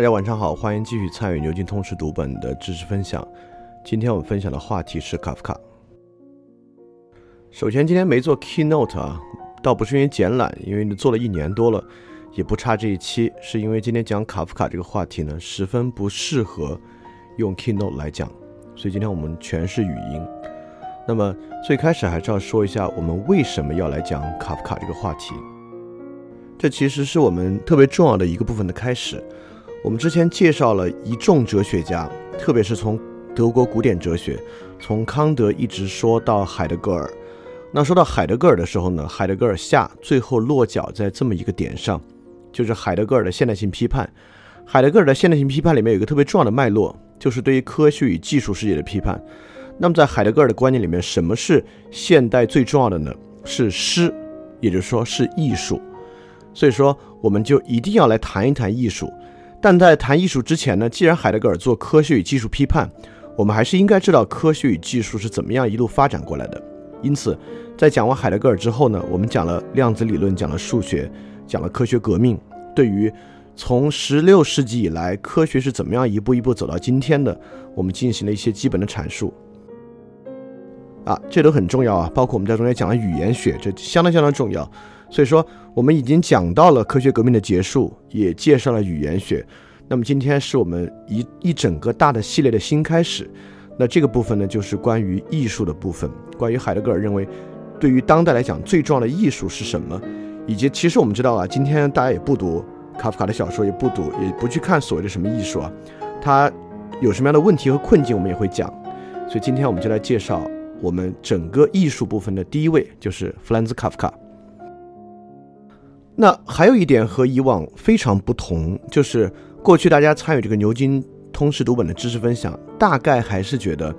大家晚上好，欢迎继续参与牛津通识读本的知识分享。今天我们分享的话题是卡夫卡。首先，今天没做 keynote 啊，倒不是因为简懒，因为做了一年多了，也不差这一期，是因为今天讲卡夫卡这个话题呢，十分不适合用 keynote 来讲，所以今天我们全是语音。那么最开始还是要说一下，我们为什么要来讲卡夫卡这个话题？这其实是我们特别重要的一个部分的开始。我们之前介绍了一众哲学家，特别是从德国古典哲学，从康德一直说到海德格尔。那说到海德格尔的时候呢，海德格尔下最后落脚在这么一个点上，就是海德格尔的现代性批判。海德格尔的现代性批判里面有一个特别重要的脉络，就是对于科学与技术世界的批判。那么在海德格尔的观念里面，什么是现代最重要的呢？是诗，也就是说是艺术。所以说，我们就一定要来谈一谈艺术。但在谈艺术之前呢，既然海德格尔做科学与技术批判，我们还是应该知道科学与技术是怎么样一路发展过来的。因此，在讲完海德格尔之后呢，我们讲了量子理论，讲了数学，讲了科学革命，对于从十六世纪以来科学是怎么样一步一步走到今天的，我们进行了一些基本的阐述。啊，这都很重要啊，包括我们在中间讲了语言学，这相当相当重要。所以说，我们已经讲到了科学革命的结束，也介绍了语言学。那么今天是我们一一整个大的系列的新开始。那这个部分呢，就是关于艺术的部分，关于海德格尔认为，对于当代来讲最重要的艺术是什么，以及其实我们知道啊，今天大家也不读卡夫卡的小说，也不读，也不去看所谓的什么艺术啊，他有什么样的问题和困境，我们也会讲。所以今天我们就来介绍我们整个艺术部分的第一位，就是弗兰兹卡夫卡。那还有一点和以往非常不同，就是过去大家参与这个牛津通识读本的知识分享，大概还是觉得，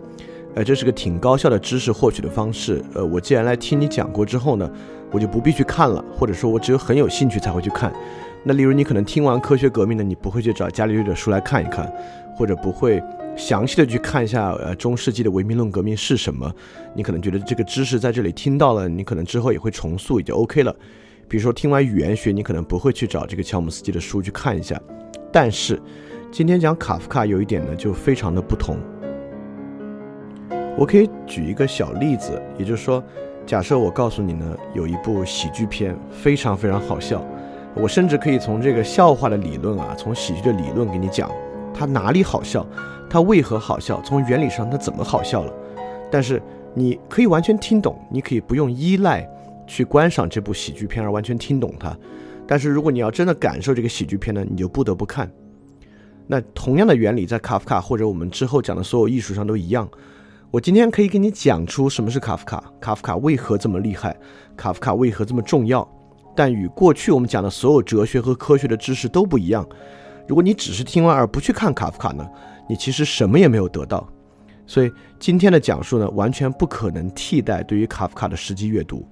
呃，这是个挺高效的知识获取的方式。呃，我既然来听你讲过之后呢，我就不必去看了，或者说我只有很有兴趣才会去看。那例如你可能听完科学革命呢，你不会去找伽利略的书来看一看，或者不会详细的去看一下呃中世纪的唯名论革命是什么，你可能觉得这个知识在这里听到了，你可能之后也会重塑，也就 OK 了。比如说，听完语言学，你可能不会去找这个乔姆斯基的书去看一下。但是，今天讲卡夫卡有一点呢，就非常的不同。我可以举一个小例子，也就是说，假设我告诉你呢，有一部喜剧片非常非常好笑，我甚至可以从这个笑话的理论啊，从喜剧的理论给你讲，它哪里好笑，它为何好笑，从原理上它怎么好笑了。但是你可以完全听懂，你可以不用依赖。去观赏这部喜剧片而完全听懂它，但是如果你要真的感受这个喜剧片呢，你就不得不看。那同样的原理在卡夫卡或者我们之后讲的所有艺术上都一样。我今天可以给你讲出什么是卡夫卡，卡夫卡为何这么厉害，卡夫卡为何这么重要，但与过去我们讲的所有哲学和科学的知识都不一样。如果你只是听完而不去看卡夫卡呢，你其实什么也没有得到。所以今天的讲述呢，完全不可能替代对于卡夫卡的实际阅读。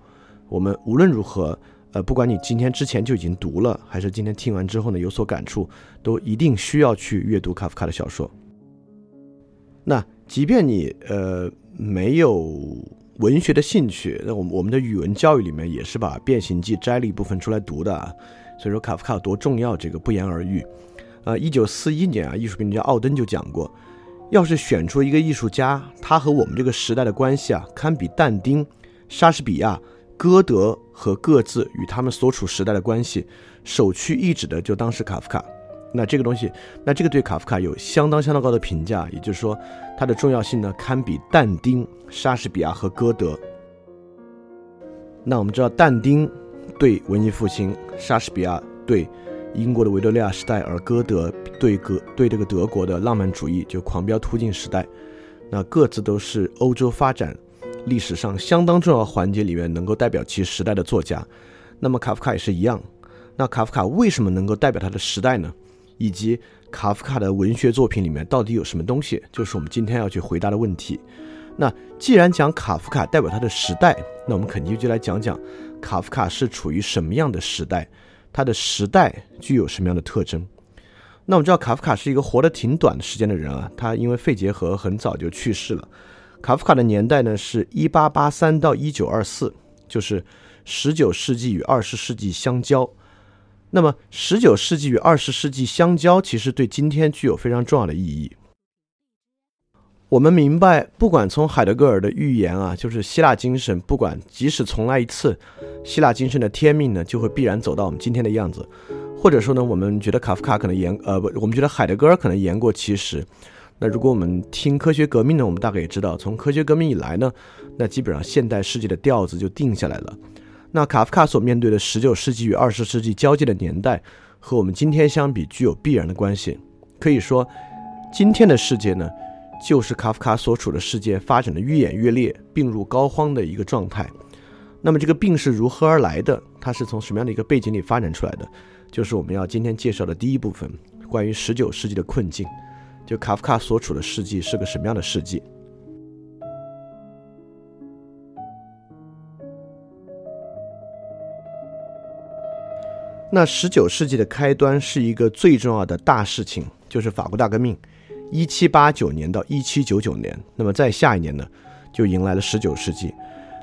我们无论如何，呃，不管你今天之前就已经读了，还是今天听完之后呢有所感触，都一定需要去阅读卡夫卡的小说。那即便你呃没有文学的兴趣，那我们我们的语文教育里面也是把《变形记》摘了一部分出来读的啊，所以说卡夫卡有多重要，这个不言而喻。呃，一九四一年啊，艺术评论家奥登就讲过，要是选出一个艺术家，他和我们这个时代的关系啊，堪比但丁、莎士比亚。歌德和各自与他们所处时代的关系，首屈一指的就当是卡夫卡。那这个东西，那这个对卡夫卡有相当相当高的评价，也就是说，它的重要性呢，堪比但丁、莎士比亚和歌德。那我们知道，但丁对文艺复兴，莎士比亚对英国的维多利亚时代，而歌德对格对这个德国的浪漫主义，就狂飙突进时代。那各自都是欧洲发展历史上相当重要环节里面能够代表其时代的作家。那么卡夫卡也是一样。那卡夫卡为什么能够代表他的时代呢？以及卡夫卡的文学作品里面到底有什么东西，就是我们今天要去回答的问题。那既然讲卡夫卡代表他的时代，那我们肯定就来讲讲卡夫卡是处于什么样的时代，他的时代具有什么样的特征。那我们知道卡夫卡是一个活得挺短的时间的人啊，他因为肺结核很早就去世了。卡夫卡的年代呢是1883到1924，就是19世纪与20世纪相交。那么，十九世纪与二十世纪相交，其实对今天具有非常重要的意义。我们明白，不管从海德格尔的预言啊，就是希腊精神，不管即使重来一次，希腊精神的天命呢，就会必然走到我们今天的样子。或者说呢，我们觉得卡夫卡可能言呃不，我们觉得海德格尔可能言过其实。那如果我们听科学革命呢，我们大概也知道，从科学革命以来呢，那基本上现代世界的调子就定下来了。那卡夫卡所面对的十九世纪与二十世纪交界的年代，和我们今天相比具有必然的关系。可以说，今天的世界呢，就是卡夫卡所处的世界发展的愈演愈烈、病入膏肓的一个状态。那么，这个病是如何而来的？它是从什么样的一个背景里发展出来的？就是我们要今天介绍的第一部分，关于十九世纪的困境，就卡夫卡所处的世纪是个什么样的世纪？那十九世纪的开端是一个最重要的大事情，就是法国大革命，一七八九年到一七九九年。那么在下一年呢，就迎来了十九世纪。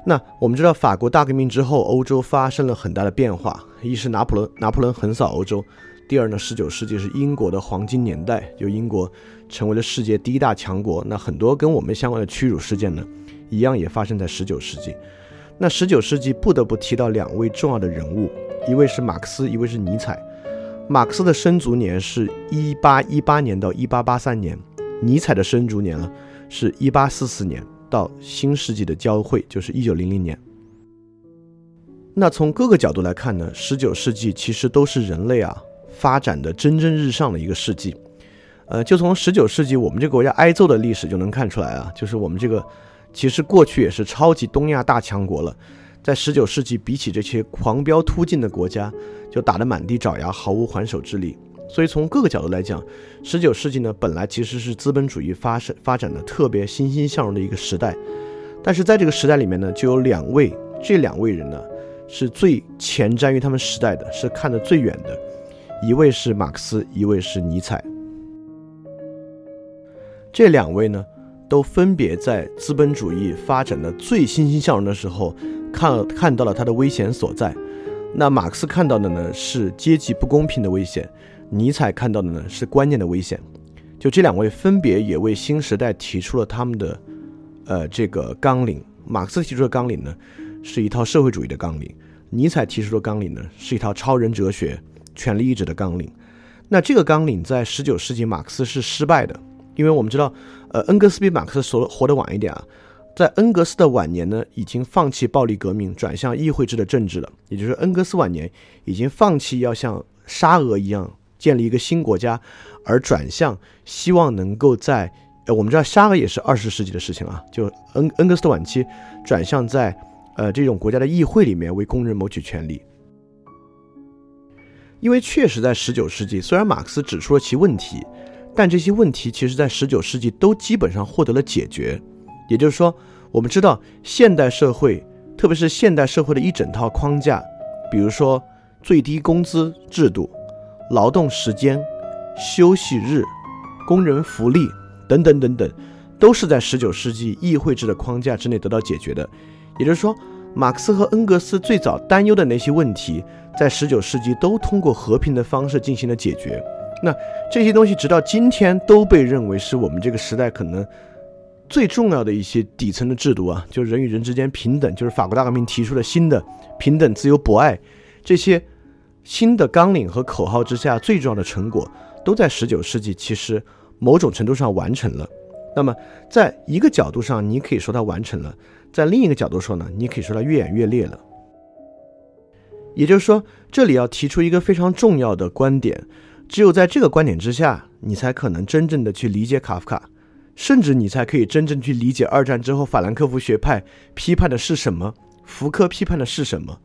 那我们知道，法国大革命之后，欧洲发生了很大的变化。一是拿破仑，拿破仑横扫欧洲；第二呢，十九世纪是英国的黄金年代，就英国成为了世界第一大强国。那很多跟我们相关的屈辱事件呢，一样也发生在十九世纪。那十九世纪不得不提到两位重要的人物。一位是马克思，一位是尼采。马克思的生卒年是一八一八年到一八八三年，尼采的生卒年呢是一八四四年到新世纪的交汇，就是一九零零年。那从各个角度来看呢，十九世纪其实都是人类啊发展的蒸蒸日上的一个世纪。呃，就从十九世纪我们这个国家挨揍的历史就能看出来啊，就是我们这个其实过去也是超级东亚大强国了。在十九世纪，比起这些狂飙突进的国家，就打得满地找牙，毫无还手之力。所以从各个角度来讲，十九世纪呢，本来其实是资本主义发生发展的特别欣欣向荣的一个时代。但是在这个时代里面呢，就有两位，这两位人呢，是最前瞻于他们时代的，是看得最远的。一位是马克思，一位是尼采。这两位呢，都分别在资本主义发展的最欣欣向荣的时候。看看到了它的危险所在，那马克思看到的呢是阶级不公平的危险，尼采看到的呢是观念的危险。就这两位分别也为新时代提出了他们的呃这个纲领。马克思提出的纲领呢是一套社会主义的纲领，尼采提出的纲领呢是一套超人哲学、权力意志的纲领。那这个纲领在十九世纪马克思是失败的，因为我们知道，呃，恩格斯比马克思所活得晚一点啊。在恩格斯的晚年呢，已经放弃暴力革命，转向议会制的政治了。也就是恩格斯晚年已经放弃要像沙俄一样建立一个新国家，而转向希望能够在呃，我们知道沙俄也是二十世纪的事情啊。就恩恩格斯的晚期，转向在呃这种国家的议会里面为工人谋取权利。因为确实在十九世纪，虽然马克思指出了其问题，但这些问题其实在十九世纪都基本上获得了解决。也就是说，我们知道现代社会，特别是现代社会的一整套框架，比如说最低工资制度、劳动时间、休息日、工人福利等等等等，都是在19世纪议会制的框架之内得到解决的。也就是说，马克思和恩格斯最早担忧的那些问题，在19世纪都通过和平的方式进行了解决。那这些东西直到今天都被认为是我们这个时代可能。最重要的一些底层的制度啊，就是人与人之间平等，就是法国大革命提出的新的平等、自由、博爱这些新的纲领和口号之下，最重要的成果都在十九世纪，其实某种程度上完成了。那么，在一个角度上，你可以说它完成了；在另一个角度说呢，你可以说它越演越烈了。也就是说，这里要提出一个非常重要的观点：只有在这个观点之下，你才可能真正的去理解卡夫卡，甚至你才可以真正去理解二战之后法兰克福学派批判的是什么，福柯批判的是什么，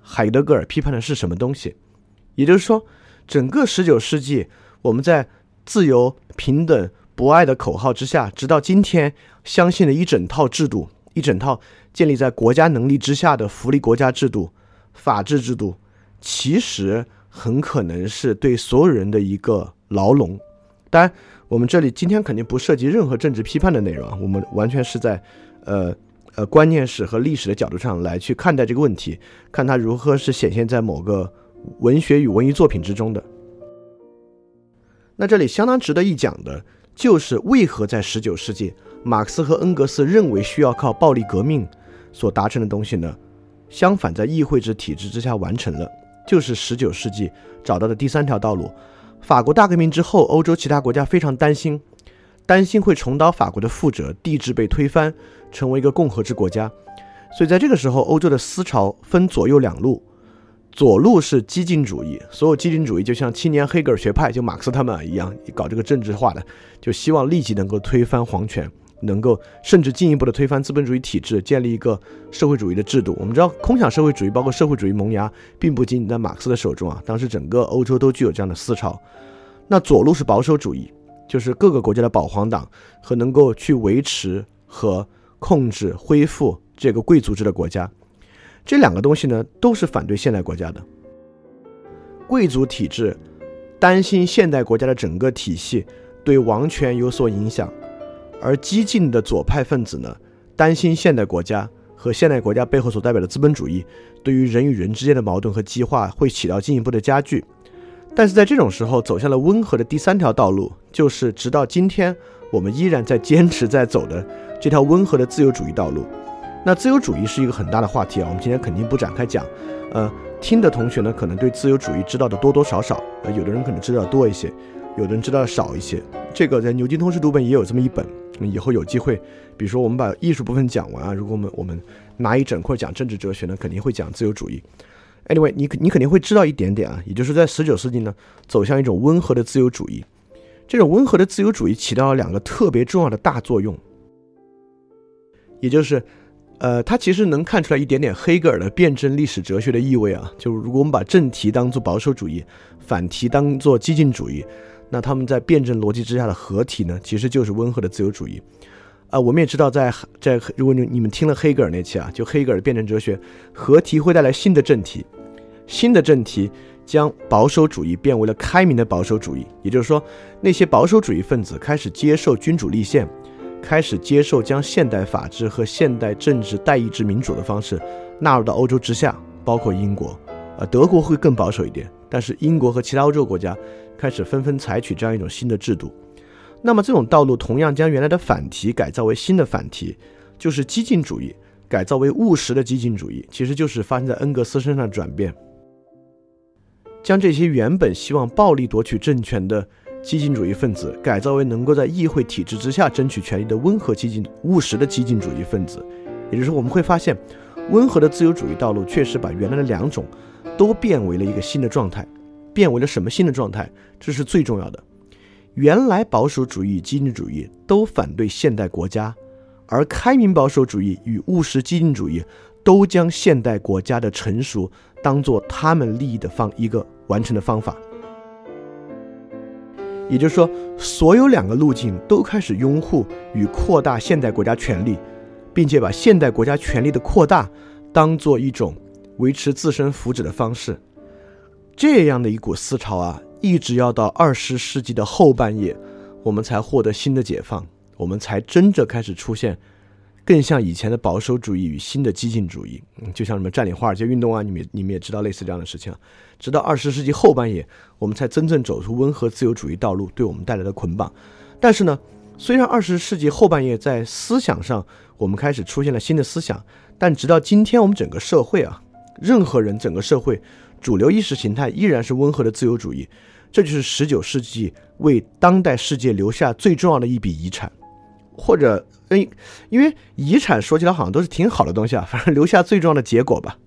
海德格尔批判的是什么东西。也就是说，整个十九世纪，我们在自由、平等。博爱的口号之下，直到今天，相信了一整套制度，一整套建立在国家能力之下的福利国家制度、法治制度，其实很可能是对所有人的一个牢笼。当然，我们这里今天肯定不涉及任何政治批判的内容，我们完全是在，呃呃观念史和历史的角度上来去看待这个问题，看它如何是显现在某个文学与文艺作品之中的。那这里相当值得一讲的。就是为何在十九世纪，马克思和恩格斯认为需要靠暴力革命所达成的东西呢？相反，在议会制体制之下完成了，就是十九世纪找到的第三条道路。法国大革命之后，欧洲其他国家非常担心，担心会重蹈法国的覆辙，帝制被推翻，成为一个共和制国家。所以在这个时候，欧洲的思潮分左右两路。左路是激进主义，所有激进主义就像青年黑格尔学派，就马克思他们一样，搞这个政治化的，就希望立即能够推翻皇权，能够甚至进一步的推翻资本主义体制，建立一个社会主义的制度。我们知道，空想社会主义，包括社会主义萌芽，并不仅仅在马克思的手中啊，当时整个欧洲都具有这样的思潮。那左路是保守主义，就是各个国家的保皇党和能够去维持和控制、恢复这个贵族制的国家。这两个东西呢，都是反对现代国家的。贵族体制担心现代国家的整个体系对王权有所影响，而激进的左派分子呢，担心现代国家和现代国家背后所代表的资本主义对于人与人之间的矛盾和激化会起到进一步的加剧。但是在这种时候，走向了温和的第三条道路，就是直到今天我们依然在坚持在走的这条温和的自由主义道路。那自由主义是一个很大的话题啊，我们今天肯定不展开讲。呃，听的同学呢，可能对自由主义知道的多多少少，呃，有的人可能知道多一些，有的人知道的少一些。这个在牛津通识读本也有这么一本，以后有机会，比如说我们把艺术部分讲完啊，如果我们我们拿一整块讲政治哲学呢，肯定会讲自由主义。Anyway，你你肯定会知道一点点啊，也就是在十九世纪呢，走向一种温和的自由主义。这种温和的自由主义起到了两个特别重要的大作用，也就是。呃，它其实能看出来一点点黑格尔的辩证历史哲学的意味啊。就如果我们把正题当做保守主义，反题当做激进主义，那他们在辩证逻辑之下的合体呢，其实就是温和的自由主义。啊，我们也知道，在在如果你你们听了黑格尔那期啊，就黑格尔的辩证哲学，合体会带来新的正题，新的正题将保守主义变为了开明的保守主义，也就是说，那些保守主义分子开始接受君主立宪。开始接受将现代法治和现代政治代议制民主的方式纳入到欧洲之下，包括英国，呃，德国会更保守一点，但是英国和其他欧洲国家开始纷纷采取这样一种新的制度。那么这种道路同样将原来的反题改造为新的反题，就是激进主义改造为务实的激进主义，其实就是发生在恩格斯身上的转变，将这些原本希望暴力夺取政权的。激进主义分子改造为能够在议会体制之下争取权利的温和激进、务实的激进主义分子，也就是，我们会发现，温和的自由主义道路确实把原来的两种都变为了一个新的状态，变为了什么新的状态？这是最重要的。原来保守主义、激进主义都反对现代国家，而开明保守主义与务实激进主义都将现代国家的成熟当做他们利益的方一个完成的方法。也就是说，所有两个路径都开始拥护与扩大现代国家权力，并且把现代国家权力的扩大当做一种维持自身福祉的方式。这样的一股思潮啊，一直要到二十世纪的后半叶，我们才获得新的解放，我们才真正开始出现。更像以前的保守主义与新的激进主义，嗯，就像什么占领华尔街运动啊，你们你们也知道类似这样的事情。直到二十世纪后半叶，我们才真正走出温和自由主义道路对我们带来的捆绑。但是呢，虽然二十世纪后半叶在思想上我们开始出现了新的思想，但直到今天，我们整个社会啊，任何人整个社会主流意识形态依然是温和的自由主义。这就是十九世纪为当代世界留下最重要的一笔遗产，或者，哎，因为遗产说起来好像都是挺好的东西啊，反正留下最重要的结果吧。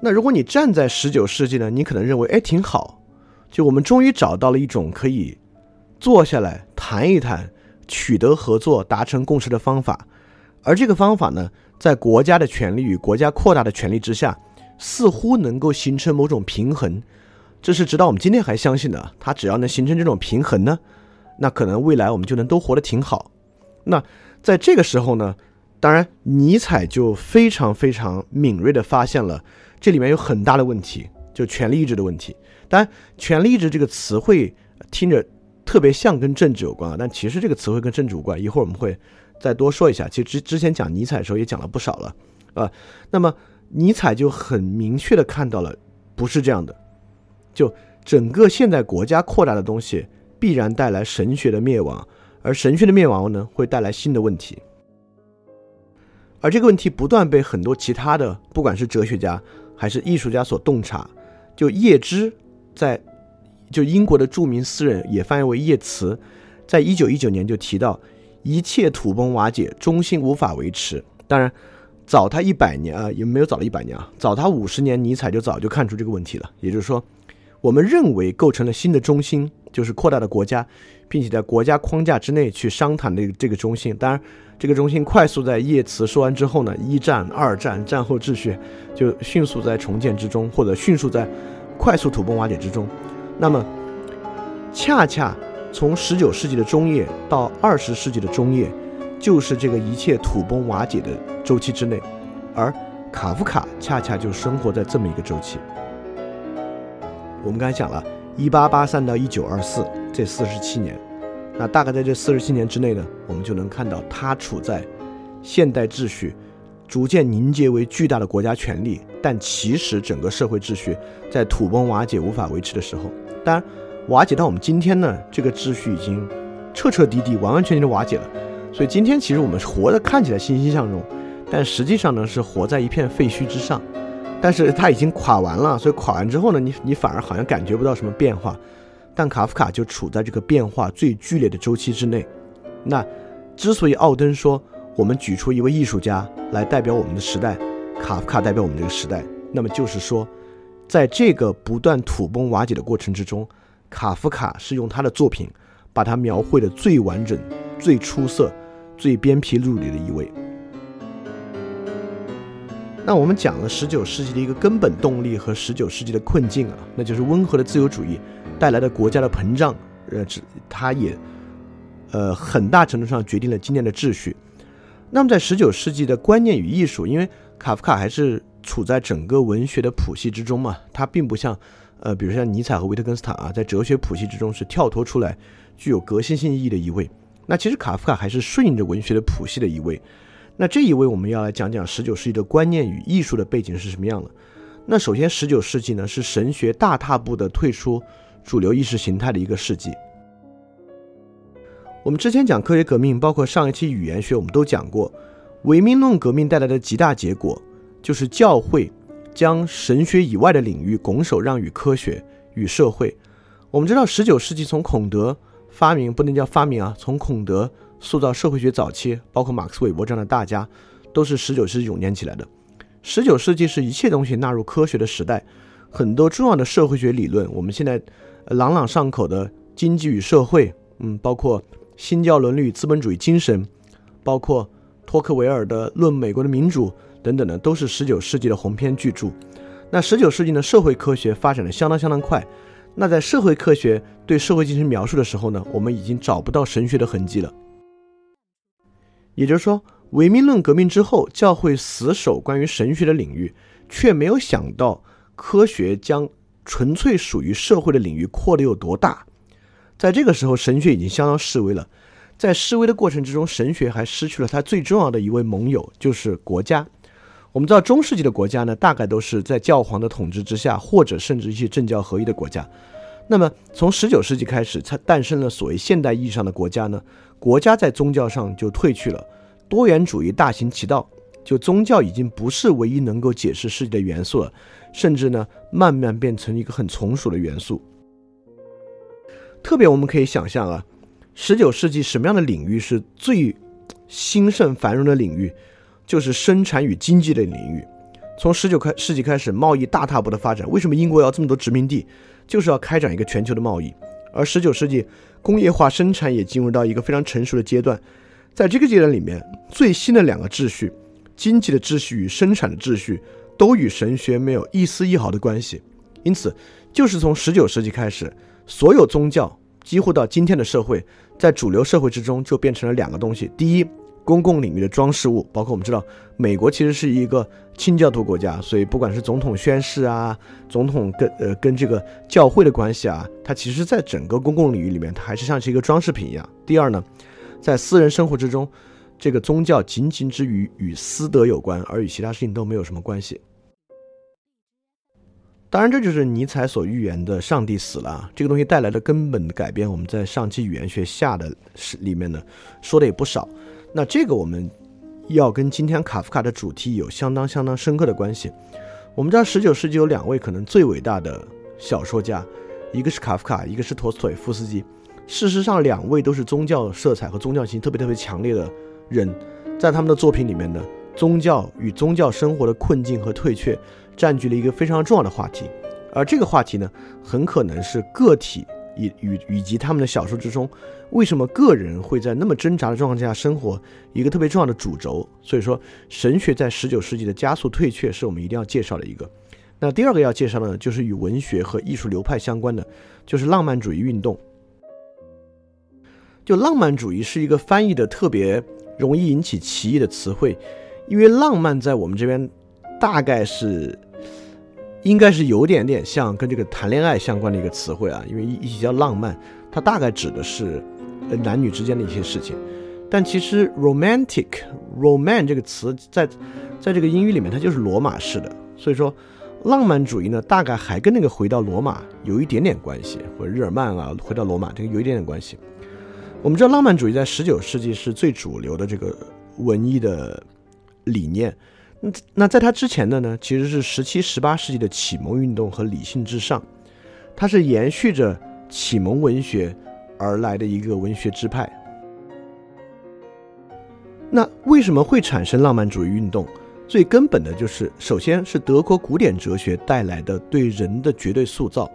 那如果你站在十九世纪呢，你可能认为，哎，挺好，就我们终于找到了一种可以坐下来谈一谈、取得合作、达成共识的方法，而这个方法呢，在国家的权力与国家扩大的权力之下，似乎能够形成某种平衡。这是直到我们今天还相信的，它只要能形成这种平衡呢，那可能未来我们就能都活得挺好。那在这个时候呢，当然尼采就非常非常敏锐地发现了这里面有很大的问题，就权力意志的问题。当然，权力意志这个词汇听着特别像跟政治有关啊，但其实这个词汇跟政治无关。一会儿我们会再多说一下。其实之之前讲尼采的时候也讲了不少了啊。那么尼采就很明确地看到了，不是这样的。就整个现代国家扩大的东西，必然带来神学的灭亡，而神学的灭亡呢，会带来新的问题。而这个问题不断被很多其他的，不管是哲学家还是艺术家所洞察。就叶芝在，就英国的著名诗人，也翻译为叶慈，在一九一九年就提到，一切土崩瓦解，中心无法维持。当然，早他一百年啊，也没有早了一百年啊，早他五十年，尼采就早就看出这个问题了。也就是说。我们认为构成了新的中心，就是扩大的国家，并且在国家框架之内去商谈的这个中心。当然，这个中心快速在叶慈说完之后呢，一战、二战、战后秩序就迅速在重建之中，或者迅速在快速土崩瓦解之中。那么，恰恰从十九世纪的中叶到二十世纪的中叶，就是这个一切土崩瓦解的周期之内，而卡夫卡恰恰就生活在这么一个周期。我们刚才讲了，一八八三到一九二四这四十七年，那大概在这四十七年之内呢，我们就能看到他处在现代秩序逐渐凝结为巨大的国家权力，但其实整个社会秩序在土崩瓦解、无法维持的时候。当然，瓦解到我们今天呢，这个秩序已经彻彻底底、完完全全的瓦解了。所以今天其实我们活的看起来欣欣向荣，但实际上呢，是活在一片废墟之上。但是它已经垮完了，所以垮完之后呢，你你反而好像感觉不到什么变化。但卡夫卡就处在这个变化最剧烈的周期之内。那之所以奥登说我们举出一位艺术家来代表我们的时代，卡夫卡代表我们这个时代，那么就是说，在这个不断土崩瓦解的过程之中，卡夫卡是用他的作品把它描绘的最完整、最出色、最鞭辟入里的一位。那我们讲了十九世纪的一个根本动力和十九世纪的困境啊，那就是温和的自由主义带来的国家的膨胀，呃，它也，呃，很大程度上决定了今天的秩序。那么在十九世纪的观念与艺术，因为卡夫卡还是处在整个文学的谱系之中嘛，他并不像，呃，比如像尼采和维特根斯坦啊，在哲学谱系之中是跳脱出来，具有革新性意义的一位。那其实卡夫卡还是顺应着文学的谱系的一位。那这一位我们要来讲讲十九世纪的观念与艺术的背景是什么样的。那首先，十九世纪呢是神学大踏步的退出主流意识形态的一个世纪。我们之前讲科学革命，包括上一期语言学，我们都讲过，唯名论革命带来的极大结果就是教会将神学以外的领域拱手让与科学与社会。我们知道，十九世纪从孔德发明，不能叫发明啊，从孔德。塑造社会学早期，包括马克思韦伯这样的大家，都是十九世纪涌现起来的。十九世纪是一切东西纳入科学的时代，很多重要的社会学理论，我们现在朗朗上口的经济与社会，嗯，包括新教伦理与资本主义精神，包括托克维尔的《论美国的民主》等等的，都是十九世纪的鸿篇巨著。那十九世纪的，社会科学发展的相当相当快。那在社会科学对社会进行描述的时候呢，我们已经找不到神学的痕迹了。也就是说，唯名论革命之后，教会死守关于神学的领域，却没有想到科学将纯粹属于社会的领域扩得有多大。在这个时候，神学已经相当示威了。在示威的过程之中，神学还失去了它最重要的一位盟友，就是国家。我们知道，中世纪的国家呢，大概都是在教皇的统治之下，或者甚至一些政教合一的国家。那么从十九世纪开始，才诞生了所谓现代意义上的国家呢？国家在宗教上就退去了，多元主义大行其道，就宗教已经不是唯一能够解释世界的元素了，甚至呢，慢慢变成一个很从属的元素。特别我们可以想象啊，十九世纪什么样的领域是最兴盛繁荣的领域？就是生产与经济的领域。从十九开世纪开始，贸易大踏步的发展。为什么英国要这么多殖民地？就是要开展一个全球的贸易。而十九世纪工业化生产也进入到一个非常成熟的阶段。在这个阶段里面，最新的两个秩序——经济的秩序与生产的秩序，都与神学没有一丝一毫的关系。因此，就是从十九世纪开始。所有宗教几乎到今天的社会，在主流社会之中就变成了两个东西：第一，公共领域的装饰物，包括我们知道，美国其实是一个清教徒国家，所以不管是总统宣誓啊，总统跟呃跟这个教会的关系啊，它其实在整个公共领域里面，它还是像是一个装饰品一样。第二呢，在私人生活之中，这个宗教仅仅只与与私德有关，而与其他事情都没有什么关系。当然，这就是尼采所预言的“上帝死了”这个东西带来的根本改变。我们在上期语言学下的是里面呢说的也不少。那这个我们要跟今天卡夫卡的主题有相当相当深刻的关系。我们知道，十九世纪有两位可能最伟大的小说家，一个是卡夫卡，一个是陀思妥耶夫斯基。事实上，两位都是宗教色彩和宗教性特别特别强烈的人，在他们的作品里面呢，宗教与宗教生活的困境和退却。占据了一个非常重要的话题，而这个话题呢，很可能是个体以与以及他们的小说之中，为什么个人会在那么挣扎的状况下生活，一个特别重要的主轴。所以说，神学在十九世纪的加速退却，是我们一定要介绍的一个。那第二个要介绍的呢，就是与文学和艺术流派相关的，就是浪漫主义运动。就浪漫主义是一个翻译的特别容易引起歧义的词汇，因为浪漫在我们这边大概是。应该是有点点像跟这个谈恋爱相关的一个词汇啊，因为一起叫浪漫，它大概指的是男女之间的一些事情。但其实 romantic，roman 这个词在在这个英语里面，它就是罗马式的。所以说，浪漫主义呢，大概还跟那个回到罗马有一点点关系，或者日耳曼啊，回到罗马这个有一点点关系。我们知道，浪漫主义在十九世纪是最主流的这个文艺的理念。那那在他之前的呢，其实是十七、十八世纪的启蒙运动和理性至上，它是延续着启蒙文学而来的一个文学支派。那为什么会产生浪漫主义运动？最根本的就是，首先是德国古典哲学带来的对人的绝对塑造。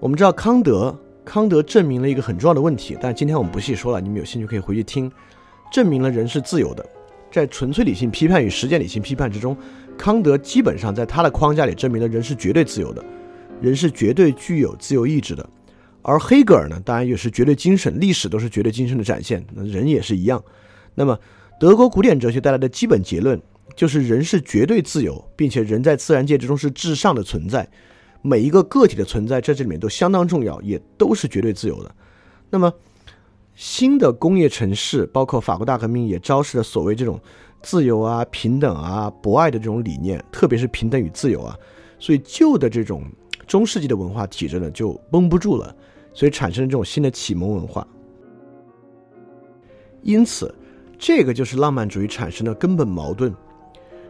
我们知道康德，康德证明了一个很重要的问题，但今天我们不细说了，你们有兴趣可以回去听，证明了人是自由的。在纯粹理性批判与实践理性批判之中，康德基本上在他的框架里证明了人是绝对自由的，人是绝对具有自由意志的。而黑格尔呢，当然也是绝对精神，历史都是绝对精神的展现，那人也是一样。那么，德国古典哲学带来的基本结论就是人是绝对自由，并且人在自然界之中是至上的存在，每一个个体的存在在这里面都相当重要，也都是绝对自由的。那么。新的工业城市，包括法国大革命，也昭示了所谓这种自由啊、平等啊、博爱的这种理念，特别是平等与自由啊。所以旧的这种中世纪的文化体制呢，就绷不住了，所以产生了这种新的启蒙文化。因此，这个就是浪漫主义产生的根本矛盾。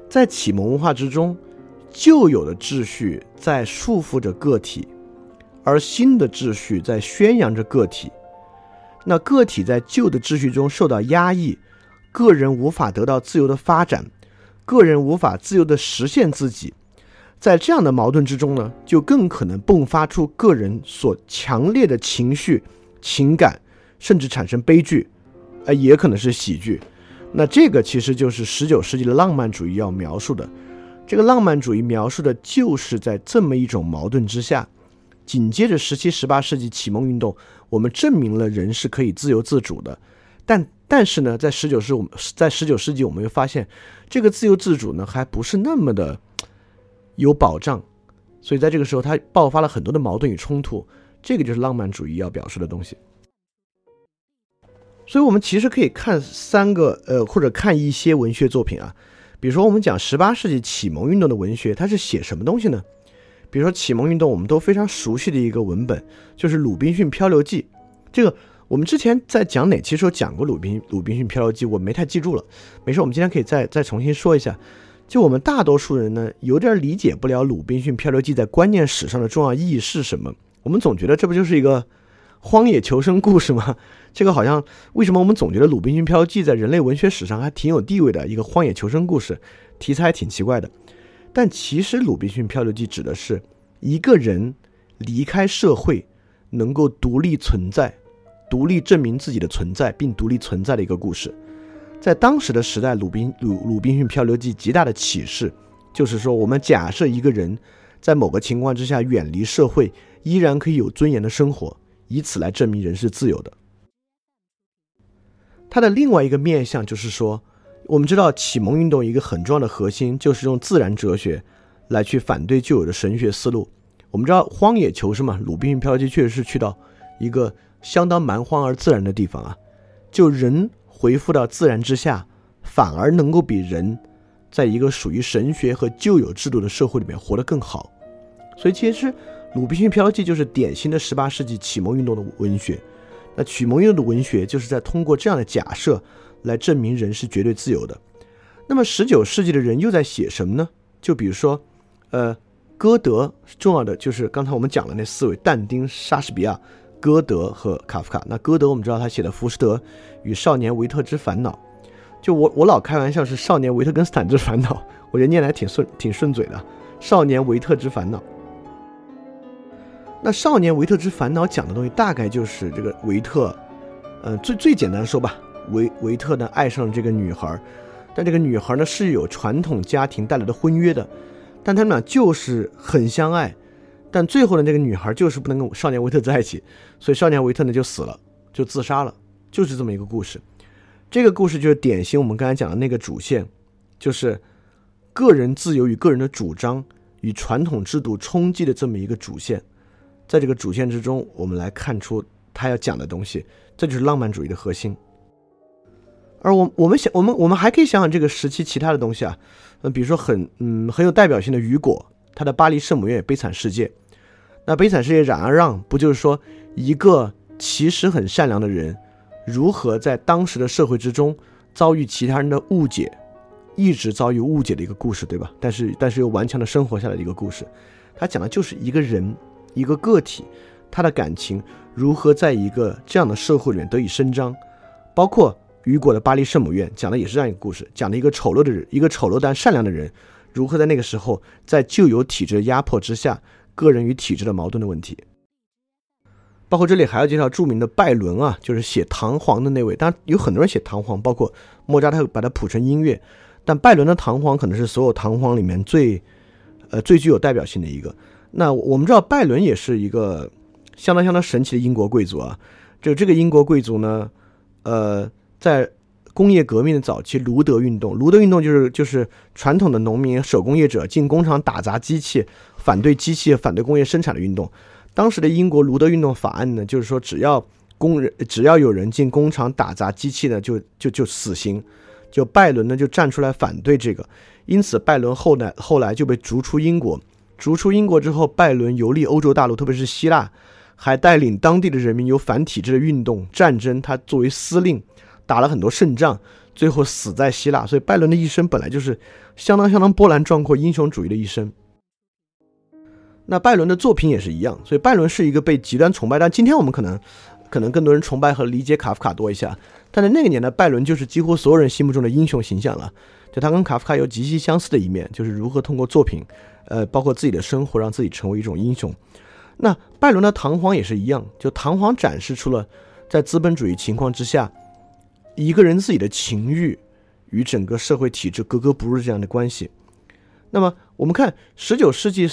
在启蒙文化之中，旧有的秩序在束缚着个体，而新的秩序在宣扬着个体。那个体在旧的秩序中受到压抑，个人无法得到自由的发展，个人无法自由的实现自己，在这样的矛盾之中呢，就更可能迸发出个人所强烈的情绪、情感，甚至产生悲剧，呃，也可能是喜剧。那这个其实就是十九世纪的浪漫主义要描述的。这个浪漫主义描述的就是在这么一种矛盾之下。紧接着，十七、十八世纪启蒙运动，我们证明了人是可以自由自主的。但但是呢，在十九世我们在十九世纪，我们又发现这个自由自主呢，还不是那么的有保障。所以在这个时候，它爆发了很多的矛盾与冲突。这个就是浪漫主义要表示的东西。所以我们其实可以看三个呃，或者看一些文学作品啊，比如说我们讲十八世纪启蒙运动的文学，它是写什么东西呢？比如说启蒙运动，我们都非常熟悉的一个文本，就是《鲁滨逊漂流记》。这个我们之前在讲哪期时候讲过《鲁滨鲁滨逊漂流记》，我没太记住了。没事，我们今天可以再再重新说一下。就我们大多数人呢，有点理解不了《鲁滨逊漂流记》在观念史上的重要意义是什么。我们总觉得这不就是一个荒野求生故事吗？这个好像为什么我们总觉得《鲁滨逊漂流记》在人类文学史上还挺有地位的一个荒野求生故事，题材还挺奇怪的。但其实《鲁滨逊漂流记》指的是一个人离开社会，能够独立存在、独立证明自己的存在，并独立存在的一个故事。在当时的时代，《鲁滨鲁鲁滨逊漂流记》极大的启示就是说，我们假设一个人在某个情况之下远离社会，依然可以有尊严的生活，以此来证明人是自由的。它的另外一个面向就是说。我们知道启蒙运动一个很重要的核心就是用自然哲学来去反对旧有的神学思路。我们知道荒野求生嘛，鲁滨逊漂流记确实是去到一个相当蛮荒而自然的地方啊，就人回复到自然之下，反而能够比人在一个属于神学和旧有制度的社会里面活得更好。所以其实鲁滨逊漂流记就是典型的十八世纪启蒙运动的文学。那启蒙运动的文学就是在通过这样的假设。来证明人是绝对自由的。那么，十九世纪的人又在写什么呢？就比如说，呃，歌德重要的就是刚才我们讲的那四位：但丁、莎士比亚、歌德和卡夫卡。那歌德我们知道他写的《浮士德与少年维特之烦恼》，就我我老开玩笑是《少年维特根斯坦之烦恼》，我觉得念来挺顺挺顺嘴的，《少年维特之烦恼》。那《少年维特之烦恼》讲的东西大概就是这个维特，呃，最最简单说吧。维维特呢爱上了这个女孩，但这个女孩呢是有传统家庭带来的婚约的，但他们俩就是很相爱，但最后呢，那个女孩就是不能跟少年维特在一起，所以少年维特呢就死了，就自杀了，就是这么一个故事。这个故事就是典型我们刚才讲的那个主线，就是个人自由与个人的主张与传统制度冲击的这么一个主线，在这个主线之中，我们来看出他要讲的东西，这就是浪漫主义的核心。而我我们想，我们我们还可以想想这个时期其他的东西啊，嗯，比如说很嗯很有代表性的雨果，他的《巴黎圣母院》《悲惨世界》，那《悲惨世界》冉阿让不就是说一个其实很善良的人，如何在当时的社会之中遭遇其他人的误解，一直遭遇误解的一个故事，对吧？但是但是又顽强的生活下来的一个故事，他讲的就是一个人一个个体，他的感情如何在一个这样的社会里面得以伸张，包括。雨果的巴黎圣母院讲的也是这样一个故事，讲的一个丑陋的人，一个丑陋但善良的人，如何在那个时候，在旧有体制的压迫之下，个人与体制的矛盾的问题。包括这里还要介绍著名的拜伦啊，就是写《唐璜》的那位。当然有很多人写《唐璜》，包括莫扎特把它谱成音乐，但拜伦的《唐璜》可能是所有《唐璜》里面最，呃，最具有代表性的一个。那我们知道拜伦也是一个相当相当神奇的英国贵族啊。就这个英国贵族呢，呃。在工业革命的早期，卢德运动，卢德运动就是就是传统的农民手工业者进工厂打砸机器，反对机器，反对工业生产的运动。当时的英国卢德运动法案呢，就是说只要工人只要有人进工厂打砸机器呢，就就就死刑。就拜伦呢就站出来反对这个，因此拜伦后来后来就被逐出英国。逐出英国之后，拜伦游历欧洲大陆，特别是希腊，还带领当地的人民有反体制的运动战争。他作为司令。打了很多胜仗，最后死在希腊。所以拜伦的一生本来就是相当相当波澜壮阔、英雄主义的一生。那拜伦的作品也是一样，所以拜伦是一个被极端崇拜。但今天我们可能可能更多人崇拜和理解卡夫卡多一下。但在那个年代，拜伦就是几乎所有人心目中的英雄形象了。就他跟卡夫卡有极其相似的一面，就是如何通过作品，呃，包括自己的生活，让自己成为一种英雄。那拜伦的《唐璜》也是一样，就《唐璜》展示出了在资本主义情况之下。一个人自己的情欲与整个社会体制格格不入这样的关系，那么我们看十九世纪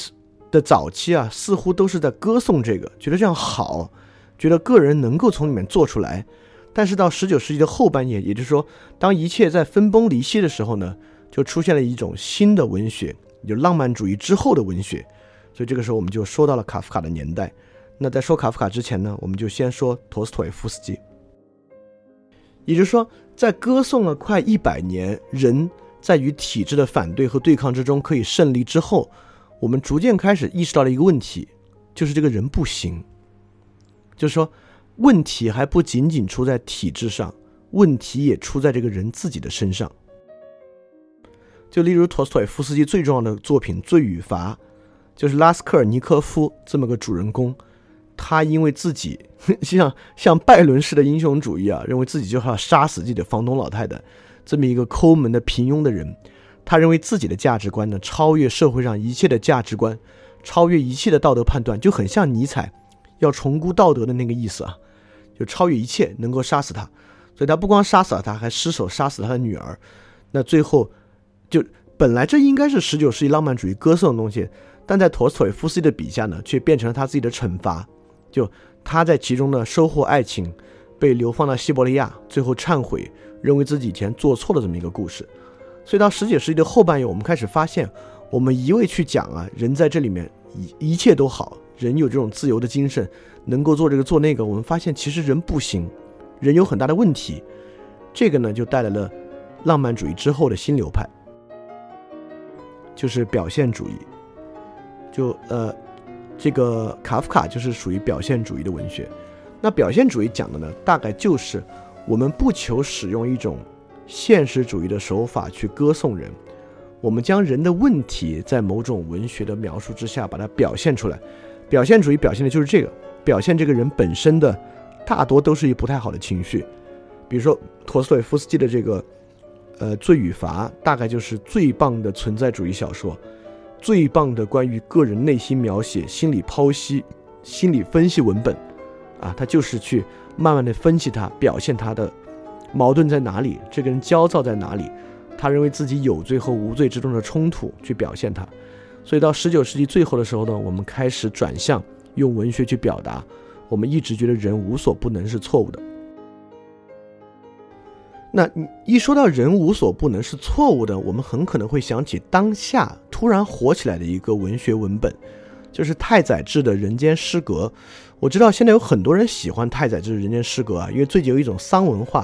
的早期啊，似乎都是在歌颂这个，觉得这样好，觉得个人能够从里面做出来。但是到十九世纪的后半叶，也就是说，当一切在分崩离析的时候呢，就出现了一种新的文学，就浪漫主义之后的文学。所以这个时候我们就说到了卡夫卡的年代。那在说卡夫卡之前呢，我们就先说陀思妥耶夫斯基。也就是说，在歌颂了快一百年人在与体制的反对和对抗之中可以胜利之后，我们逐渐开始意识到了一个问题，就是这个人不行。就是说，问题还不仅仅出在体制上，问题也出在这个人自己的身上。就例如陀思妥耶夫斯基最重要的作品《罪与罚》，就是拉斯科尔尼科夫这么个主人公，他因为自己就 像像拜伦式的英雄主义啊，认为自己就要杀死自己的房东老太太，这么一个抠门的平庸的人，他认为自己的价值观呢超越社会上一切的价值观，超越一切的道德判断，就很像尼采要重估道德的那个意思啊，就超越一切，能够杀死他，所以他不光杀死了他，还失手杀死他的女儿，那最后。就本来这应该是十九世纪浪漫主义歌颂的东西，但在陀思妥耶夫斯基的笔下呢，却变成了他自己的惩罚。就他在其中呢收获爱情，被流放到西伯利亚，最后忏悔，认为自己以前做错了这么一个故事。所以到十九世纪的后半叶，我们开始发现，我们一味去讲啊，人在这里面一一切都好，人有这种自由的精神，能够做这个做那个。我们发现其实人不行，人有很大的问题。这个呢，就带来了浪漫主义之后的新流派。就是表现主义，就呃，这个卡夫卡就是属于表现主义的文学。那表现主义讲的呢，大概就是我们不求使用一种现实主义的手法去歌颂人，我们将人的问题在某种文学的描述之下把它表现出来。表现主义表现的就是这个，表现这个人本身的大多都是一不太好的情绪，比如说陀思妥耶夫斯基的这个。呃，罪与罚大概就是最棒的存在主义小说，最棒的关于个人内心描写、心理剖析、心理分析文本，啊，他就是去慢慢的分析他，表现他的矛盾在哪里，这个人焦躁在哪里，他认为自己有罪和无罪之中的冲突，去表现他。所以到十九世纪最后的时候呢，我们开始转向用文学去表达，我们一直觉得人无所不能是错误的。那一说到人无所不能是错误的，我们很可能会想起当下突然火起来的一个文学文本，就是太宰治的《人间失格》。我知道现在有很多人喜欢太宰治的《人间失格》啊，因为最近有一种丧文化，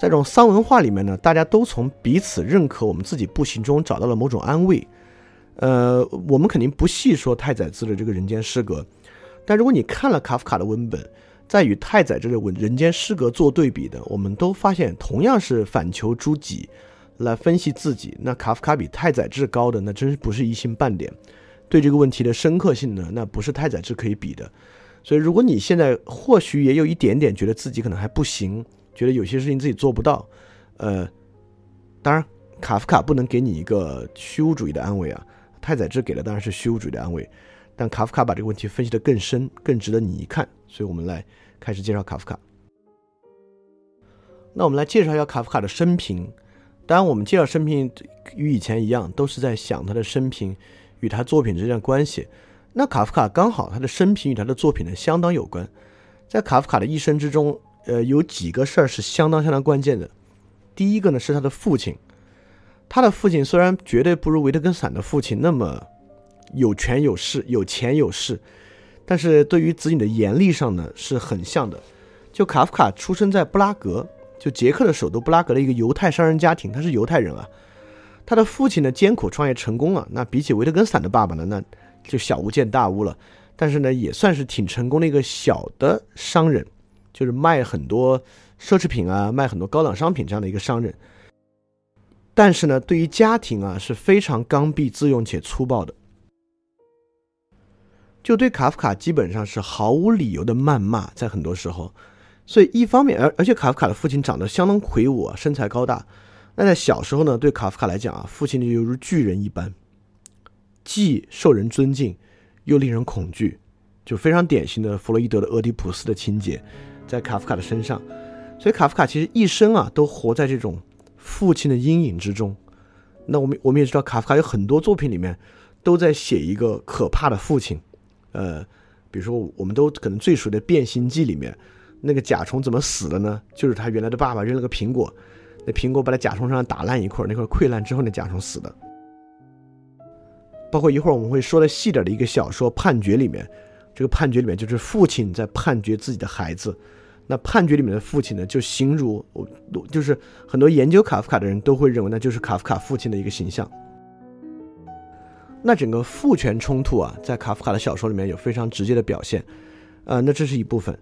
在这种丧文化里面呢，大家都从彼此认可我们自己不幸中找到了某种安慰。呃，我们肯定不细说太宰治的这个《人间失格》，但如果你看了卡夫卡的文本，在与太宰治的《人间失格》做对比的，我们都发现同样是反求诸己来分析自己。那卡夫卡比太宰治高的，那真不是一星半点。对这个问题的深刻性呢，那不是太宰治可以比的。所以，如果你现在或许也有一点点觉得自己可能还不行，觉得有些事情自己做不到，呃，当然卡夫卡不能给你一个虚无主义的安慰啊，太宰治给的当然是虚无主义的安慰。但卡夫卡把这个问题分析得更深，更值得你一看。所以，我们来开始介绍卡夫卡。那我们来介绍一下卡夫卡的生平。当然，我们介绍生平与以前一样，都是在想他的生平与他作品之间的关系。那卡夫卡刚好他的生平与他的作品呢相当有关。在卡夫卡的一生之中，呃，有几个事儿是相当相当关键的。第一个呢是他的父亲。他的父亲虽然绝对不如维特根斯坦的父亲那么。有权有势，有钱有势，但是对于子女的严厉上呢，是很像的。就卡夫卡出生在布拉格，就捷克的首都布拉格的一个犹太商人家庭，他是犹太人啊。他的父亲呢艰苦创业成功了，那比起维特根斯坦的爸爸呢，那就小巫见大巫了。但是呢，也算是挺成功的一个小的商人，就是卖很多奢侈品啊，卖很多高档商品这样的一个商人。但是呢，对于家庭啊是非常刚愎自用且粗暴的。就对卡夫卡基本上是毫无理由的谩骂，在很多时候，所以一方面，而而且卡夫卡的父亲长得相当魁梧，身材高大。那在小时候呢，对卡夫卡来讲啊，父亲就犹如巨人一般，既受人尊敬，又令人恐惧，就非常典型的弗洛伊德的俄狄浦斯的情节，在卡夫卡的身上。所以卡夫卡其实一生啊，都活在这种父亲的阴影之中。那我们我们也知道，卡夫卡有很多作品里面都在写一个可怕的父亲。呃，比如说，我们都可能最熟的《变形记》里面，那个甲虫怎么死了呢？就是他原来的爸爸扔了个苹果，那苹果把他甲虫身上打烂一块，那块溃烂之后，那甲虫死的。包括一会儿我们会说的细点的一个小说《判决》里面，这个判决里面就是父亲在判决自己的孩子，那判决里面的父亲呢，就形如我，就是很多研究卡夫卡的人都会认为那就是卡夫卡父亲的一个形象。那整个父权冲突啊，在卡夫卡的小说里面有非常直接的表现，呃，那这是一部分。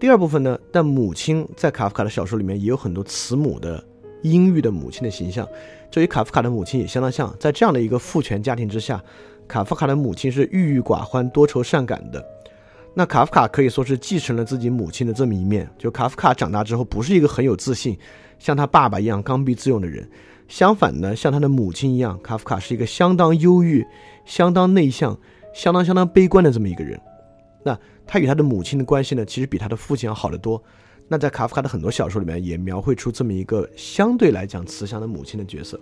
第二部分呢，但母亲在卡夫卡的小说里面也有很多慈母的阴郁的母亲的形象，这与卡夫卡的母亲也相当像。在这样的一个父权家庭之下，卡夫卡的母亲是郁郁寡欢、多愁善感的。那卡夫卡可以说是继承了自己母亲的这么一面。就卡夫卡长大之后，不是一个很有自信，像他爸爸一样刚愎自用的人。相反呢，像他的母亲一样，卡夫卡是一个相当忧郁、相当内向、相当相当悲观的这么一个人。那他与他的母亲的关系呢，其实比他的父亲要好得多。那在卡夫卡的很多小说里面，也描绘出这么一个相对来讲慈祥的母亲的角色。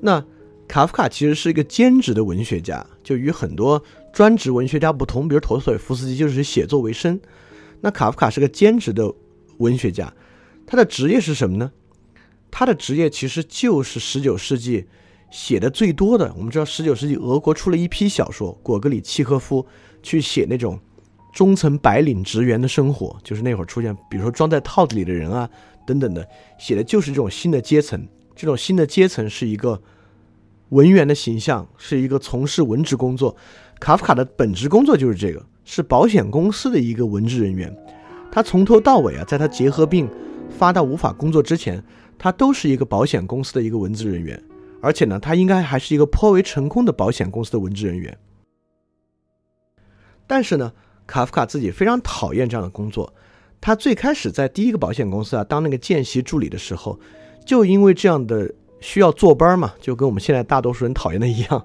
那卡夫卡其实是一个兼职的文学家，就与很多专职文学家不同，比如陀思妥耶夫斯基就是写作为生。那卡夫卡是个兼职的文学家，他的职业是什么呢？他的职业其实就是十九世纪写的最多的。我们知道，十九世纪俄国出了一批小说，果戈里、契诃夫去写那种中层白领职员的生活，就是那会儿出现，比如说装在套子里的人啊等等的，写的就是这种新的阶层。这种新的阶层是一个文员的形象，是一个从事文职工作。卡夫卡的本职工作就是这个，是保险公司的一个文职人员。他从头到尾啊，在他结核病发到无法工作之前。他都是一个保险公司的一个文职人员，而且呢，他应该还是一个颇为成功的保险公司的文职人员。但是呢，卡夫卡自己非常讨厌这样的工作。他最开始在第一个保险公司啊当那个见习助理的时候，就因为这样的需要坐班嘛，就跟我们现在大多数人讨厌的一样，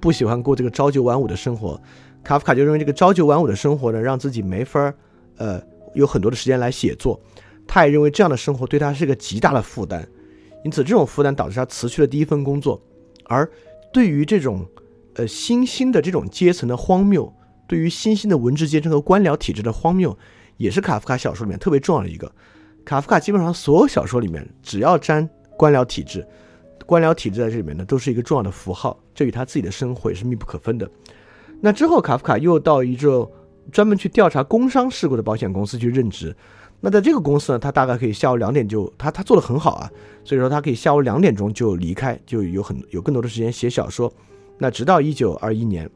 不喜欢过这个朝九晚五的生活。卡夫卡就认为这个朝九晚五的生活呢，让自己没法儿呃有很多的时间来写作。他也认为这样的生活对他是个极大的负担，因此这种负担导致他辞去了第一份工作。而对于这种，呃新兴的这种阶层的荒谬，对于新兴的文职阶层和官僚体制的荒谬，也是卡夫卡小说里面特别重要的一个。卡夫卡基本上所有小说里面，只要沾官僚体制，官僚体制在这里面呢，都是一个重要的符号，这与他自己的生活也是密不可分的。那之后，卡夫卡又到一个专门去调查工伤事故的保险公司去任职。那在这个公司呢，他大概可以下午两点就他他做的很好啊，所以说他可以下午两点钟就离开，就有很有更多的时间写小说。那直到一九二一年，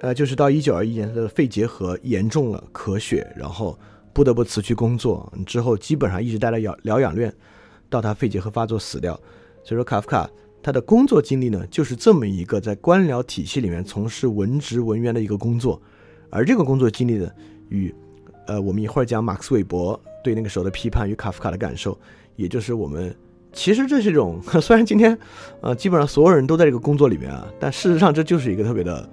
呃，就是到一九二一年他的肺结核严重了，咳血，然后不得不辞去工作，之后基本上一直待在疗疗养院，到他肺结核发作死掉。所以说卡夫卡他的工作经历呢，就是这么一个在官僚体系里面从事文职文员的一个工作，而这个工作经历呢，与呃，我们一会儿讲马克思韦伯对那个时候的批判与卡夫卡的感受，也就是我们其实这是一种，虽然今天呃基本上所有人都在这个工作里面啊，但事实上这就是一个特别的、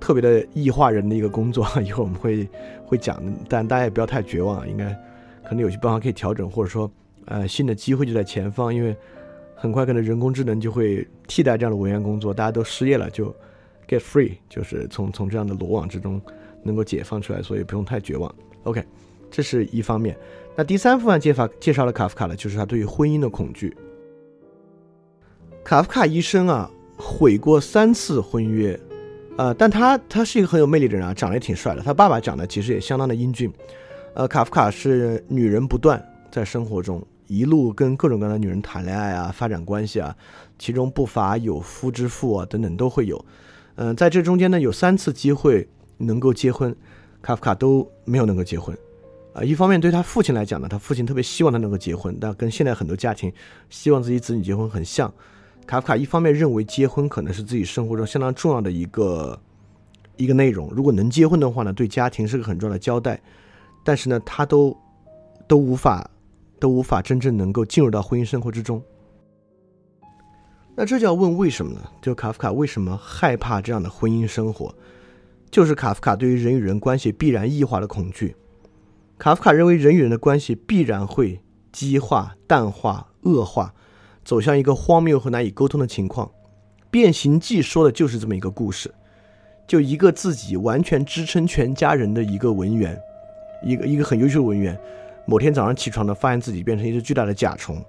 特别的异化人的一个工作。一会儿我们会会讲，但大家也不要太绝望，应该可能有些办法可以调整，或者说呃新的机会就在前方，因为很快可能人工智能就会替代这样的文员工作，大家都失业了就 get free，就是从从这样的罗网之中能够解放出来，所以不用太绝望。OK，这是一方面。那第三部分介绍介绍了卡夫卡呢，就是他对于婚姻的恐惧。卡夫卡一生啊毁过三次婚约，呃，但他他是一个很有魅力的人啊，长得也挺帅的。他爸爸长得其实也相当的英俊。呃，卡夫卡是女人不断，在生活中一路跟各种各样的女人谈恋爱啊，发展关系啊，其中不乏有夫之妇啊等等都会有。嗯，在这中间呢，有三次机会能够结婚。卡夫卡都没有能够结婚，啊，一方面对他父亲来讲呢，他父亲特别希望他能够结婚，但跟现在很多家庭希望自己子女结婚很像。卡夫卡一方面认为结婚可能是自己生活中相当重要的一个一个内容，如果能结婚的话呢，对家庭是个很重要的交代。但是呢，他都都无法都无法真正能够进入到婚姻生活之中。那这就要问为什么呢？就卡夫卡为什么害怕这样的婚姻生活？就是卡夫卡对于人与人关系必然异化的恐惧。卡夫卡认为人与人的关系必然会激化、淡化、恶化，走向一个荒谬和难以沟通的情况。《变形记》说的就是这么一个故事：就一个自己完全支撑全家人的一个文员，一个一个很优秀的文员，某天早上起床呢，发现自己变成一只巨大的甲虫。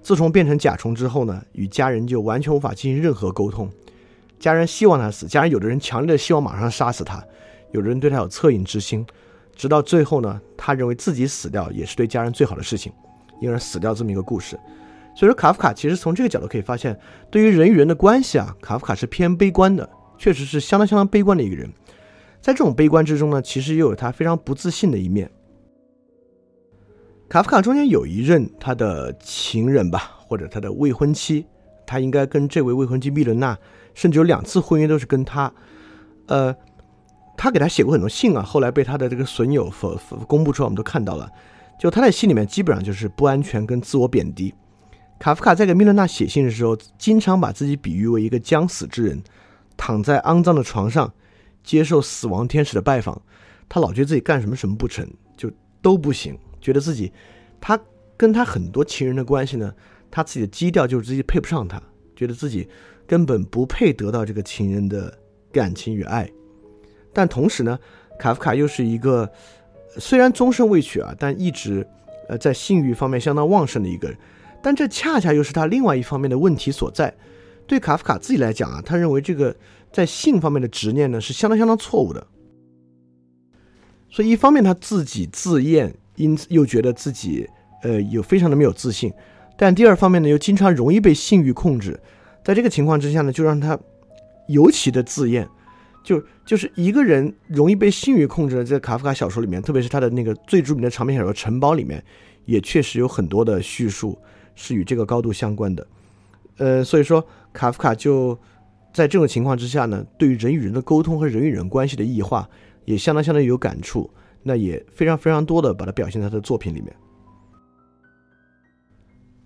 自从变成甲虫之后呢，与家人就完全无法进行任何沟通。家人希望他死，家人有的人强烈的希望马上杀死他，有的人对他有恻隐之心，直到最后呢，他认为自己死掉也是对家人最好的事情，因而死掉这么一个故事。所以说，卡夫卡其实从这个角度可以发现，对于人与人的关系啊，卡夫卡是偏悲观的，确实是相当相当悲观的一个人。在这种悲观之中呢，其实又有他非常不自信的一面。卡夫卡中间有一任他的情人吧，或者他的未婚妻，他应该跟这位未婚妻密伦娜，甚至有两次婚姻都是跟他。呃，他给他写过很多信啊，后来被他的这个损友否否公布出来，我们都看到了。就他在信里面基本上就是不安全跟自我贬低。卡夫卡在给密伦娜写信的时候，经常把自己比喻为一个将死之人，躺在肮脏的床上，接受死亡天使的拜访。他老觉得自己干什么什么不成就都不行。觉得自己，他跟他很多情人的关系呢，他自己的基调就是自己配不上他，觉得自己根本不配得到这个情人的感情与爱。但同时呢，卡夫卡又是一个虽然终身未娶啊，但一直呃在性欲方面相当旺盛的一个人。但这恰恰又是他另外一方面的问题所在。对卡夫卡自己来讲啊，他认为这个在性方面的执念呢是相当相当错误的。所以一方面他自己自厌。因此又觉得自己，呃，有非常的没有自信，但第二方面呢，又经常容易被性欲控制，在这个情况之下呢，就让他尤其的自厌，就就是一个人容易被性欲控制的，在卡夫卡小说里面，特别是他的那个最著名的长篇小说《城堡》里面，也确实有很多的叙述是与这个高度相关的，呃，所以说卡夫卡就在这种情况之下呢，对于人与人的沟通和人与人关系的异化，也相当相当有感触。那也非常非常多的把它表现在他的作品里面。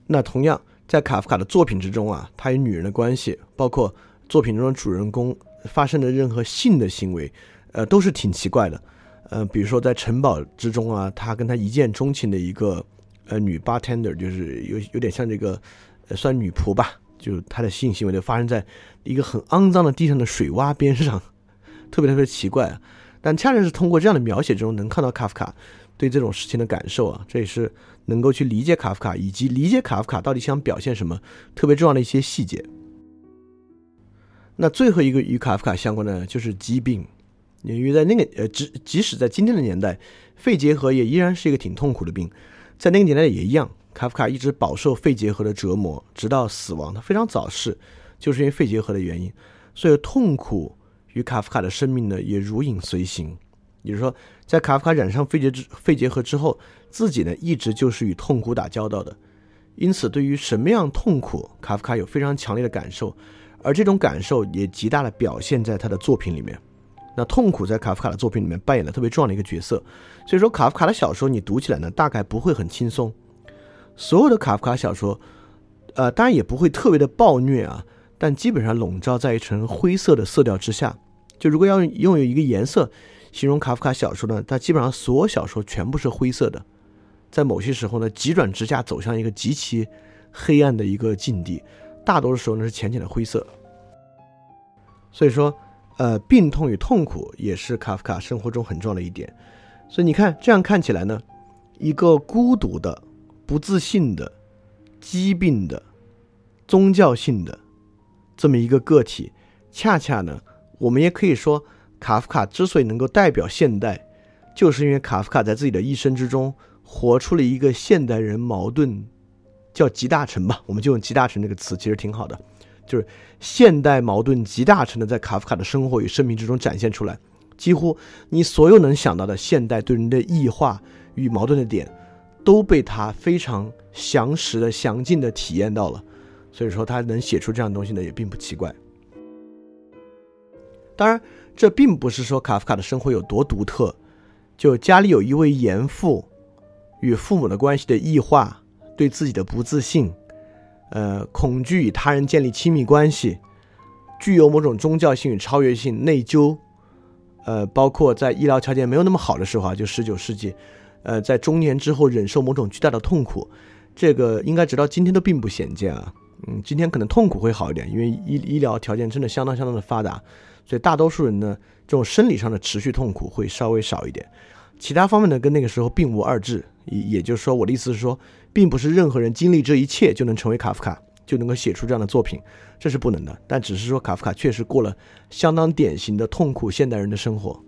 那同样在卡夫卡的作品之中啊，他与女人的关系，包括作品中的主人公发生的任何性的行为，呃，都是挺奇怪的。呃，比如说在城堡之中啊，他跟他一见钟情的一个呃女 bartender，就是有有点像这个呃算女仆吧，就是他的性行为就发生在一个很肮脏的地上的水洼边上，特别特别奇怪啊。但恰恰是通过这样的描写之中，能看到卡夫卡对这种事情的感受啊，这也是能够去理解卡夫卡以及理解卡夫卡到底想表现什么特别重要的一些细节。那最后一个与卡夫卡相关的就是疾病，因为在那个呃，即即使在今天的年代，肺结核也依然是一个挺痛苦的病，在那个年代也一样，卡夫卡一直饱受肺结核的折磨，直到死亡，他非常早逝，就是因为肺结核的原因，所以痛苦。与卡夫卡的生命呢，也如影随形。也就是说，在卡夫卡染上肺结之肺结核之后，自己呢一直就是与痛苦打交道的。因此，对于什么样痛苦，卡夫卡有非常强烈的感受，而这种感受也极大的表现在他的作品里面。那痛苦在卡夫卡的作品里面扮演了特别重要的一个角色。所以说，卡夫卡的小说你读起来呢，大概不会很轻松。所有的卡夫卡小说，呃，当然也不会特别的暴虐啊，但基本上笼罩在一层灰色的色调之下。就如果要拥有一个颜色形容卡夫卡小说呢，它基本上所有小说全部是灰色的，在某些时候呢，急转直下走向一个极其黑暗的一个境地，大多数时候呢是浅浅的灰色。所以说，呃，病痛与痛苦也是卡夫卡生活中很重要的一点。所以你看，这样看起来呢，一个孤独的、不自信的、疾病的、宗教性的这么一个个体，恰恰呢。我们也可以说，卡夫卡之所以能够代表现代，就是因为卡夫卡在自己的一生之中活出了一个现代人矛盾，叫集大成吧，我们就用集大成这个词，其实挺好的，就是现代矛盾集大成的在卡夫卡的生活与生命之中展现出来，几乎你所有能想到的现代对人的异化与矛盾的点，都被他非常详实的、详尽的体验到了，所以说他能写出这样东西呢，也并不奇怪。当然，这并不是说卡夫卡的生活有多独特。就家里有一位严父，与父母的关系的异化，对自己的不自信，呃，恐惧与他人建立亲密关系，具有某种宗教性与超越性，内疚，呃，包括在医疗条件没有那么好的时候啊，就十九世纪，呃，在中年之后忍受某种巨大的痛苦，这个应该直到今天都并不鲜见啊。嗯，今天可能痛苦会好一点，因为医医疗条件真的相当相当的发达。所以大多数人呢，这种生理上的持续痛苦会稍微少一点，其他方面呢跟那个时候并无二致。也也就是说，我的意思是说，并不是任何人经历这一切就能成为卡夫卡，就能够写出这样的作品，这是不能的。但只是说，卡夫卡确实过了相当典型的痛苦现代人的生活。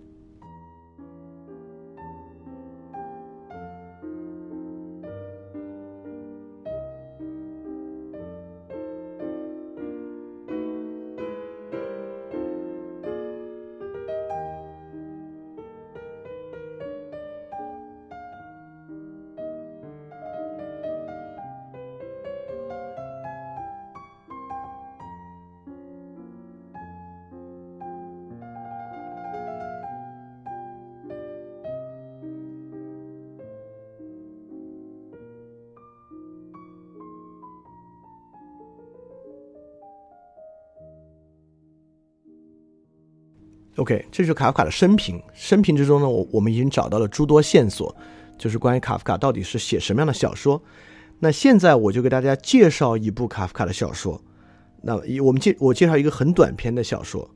OK，这是卡夫卡的生平。生平之中呢，我我们已经找到了诸多线索，就是关于卡夫卡到底是写什么样的小说。那现在我就给大家介绍一部卡夫卡的小说。那我们介我介绍一个很短篇的小说。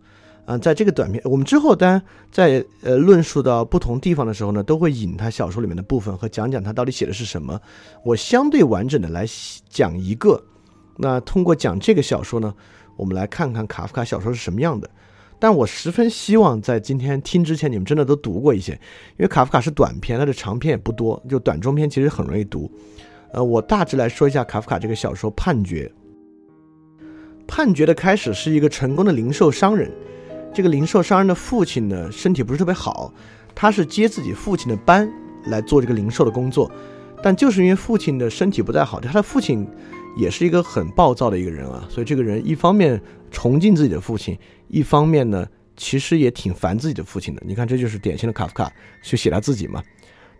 嗯，在这个短篇，我们之后当然在呃论述到不同地方的时候呢，都会引他小说里面的部分和讲讲他到底写的是什么。我相对完整的来讲一个。那通过讲这个小说呢，我们来看看卡夫卡小说是什么样的。但我十分希望在今天听之前，你们真的都读过一些，因为卡夫卡是短篇，他的长篇也不多，就短中篇其实很容易读。呃，我大致来说一下卡夫卡这个小说《判决》。判决的开始是一个成功的零售商人，这个零售商人的父亲呢身体不是特别好，他是接自己父亲的班来做这个零售的工作，但就是因为父亲的身体不太好，他的父亲也是一个很暴躁的一个人啊，所以这个人一方面崇敬自己的父亲。一方面呢，其实也挺烦自己的父亲的。你看，这就是典型的卡夫卡，就写他自己嘛。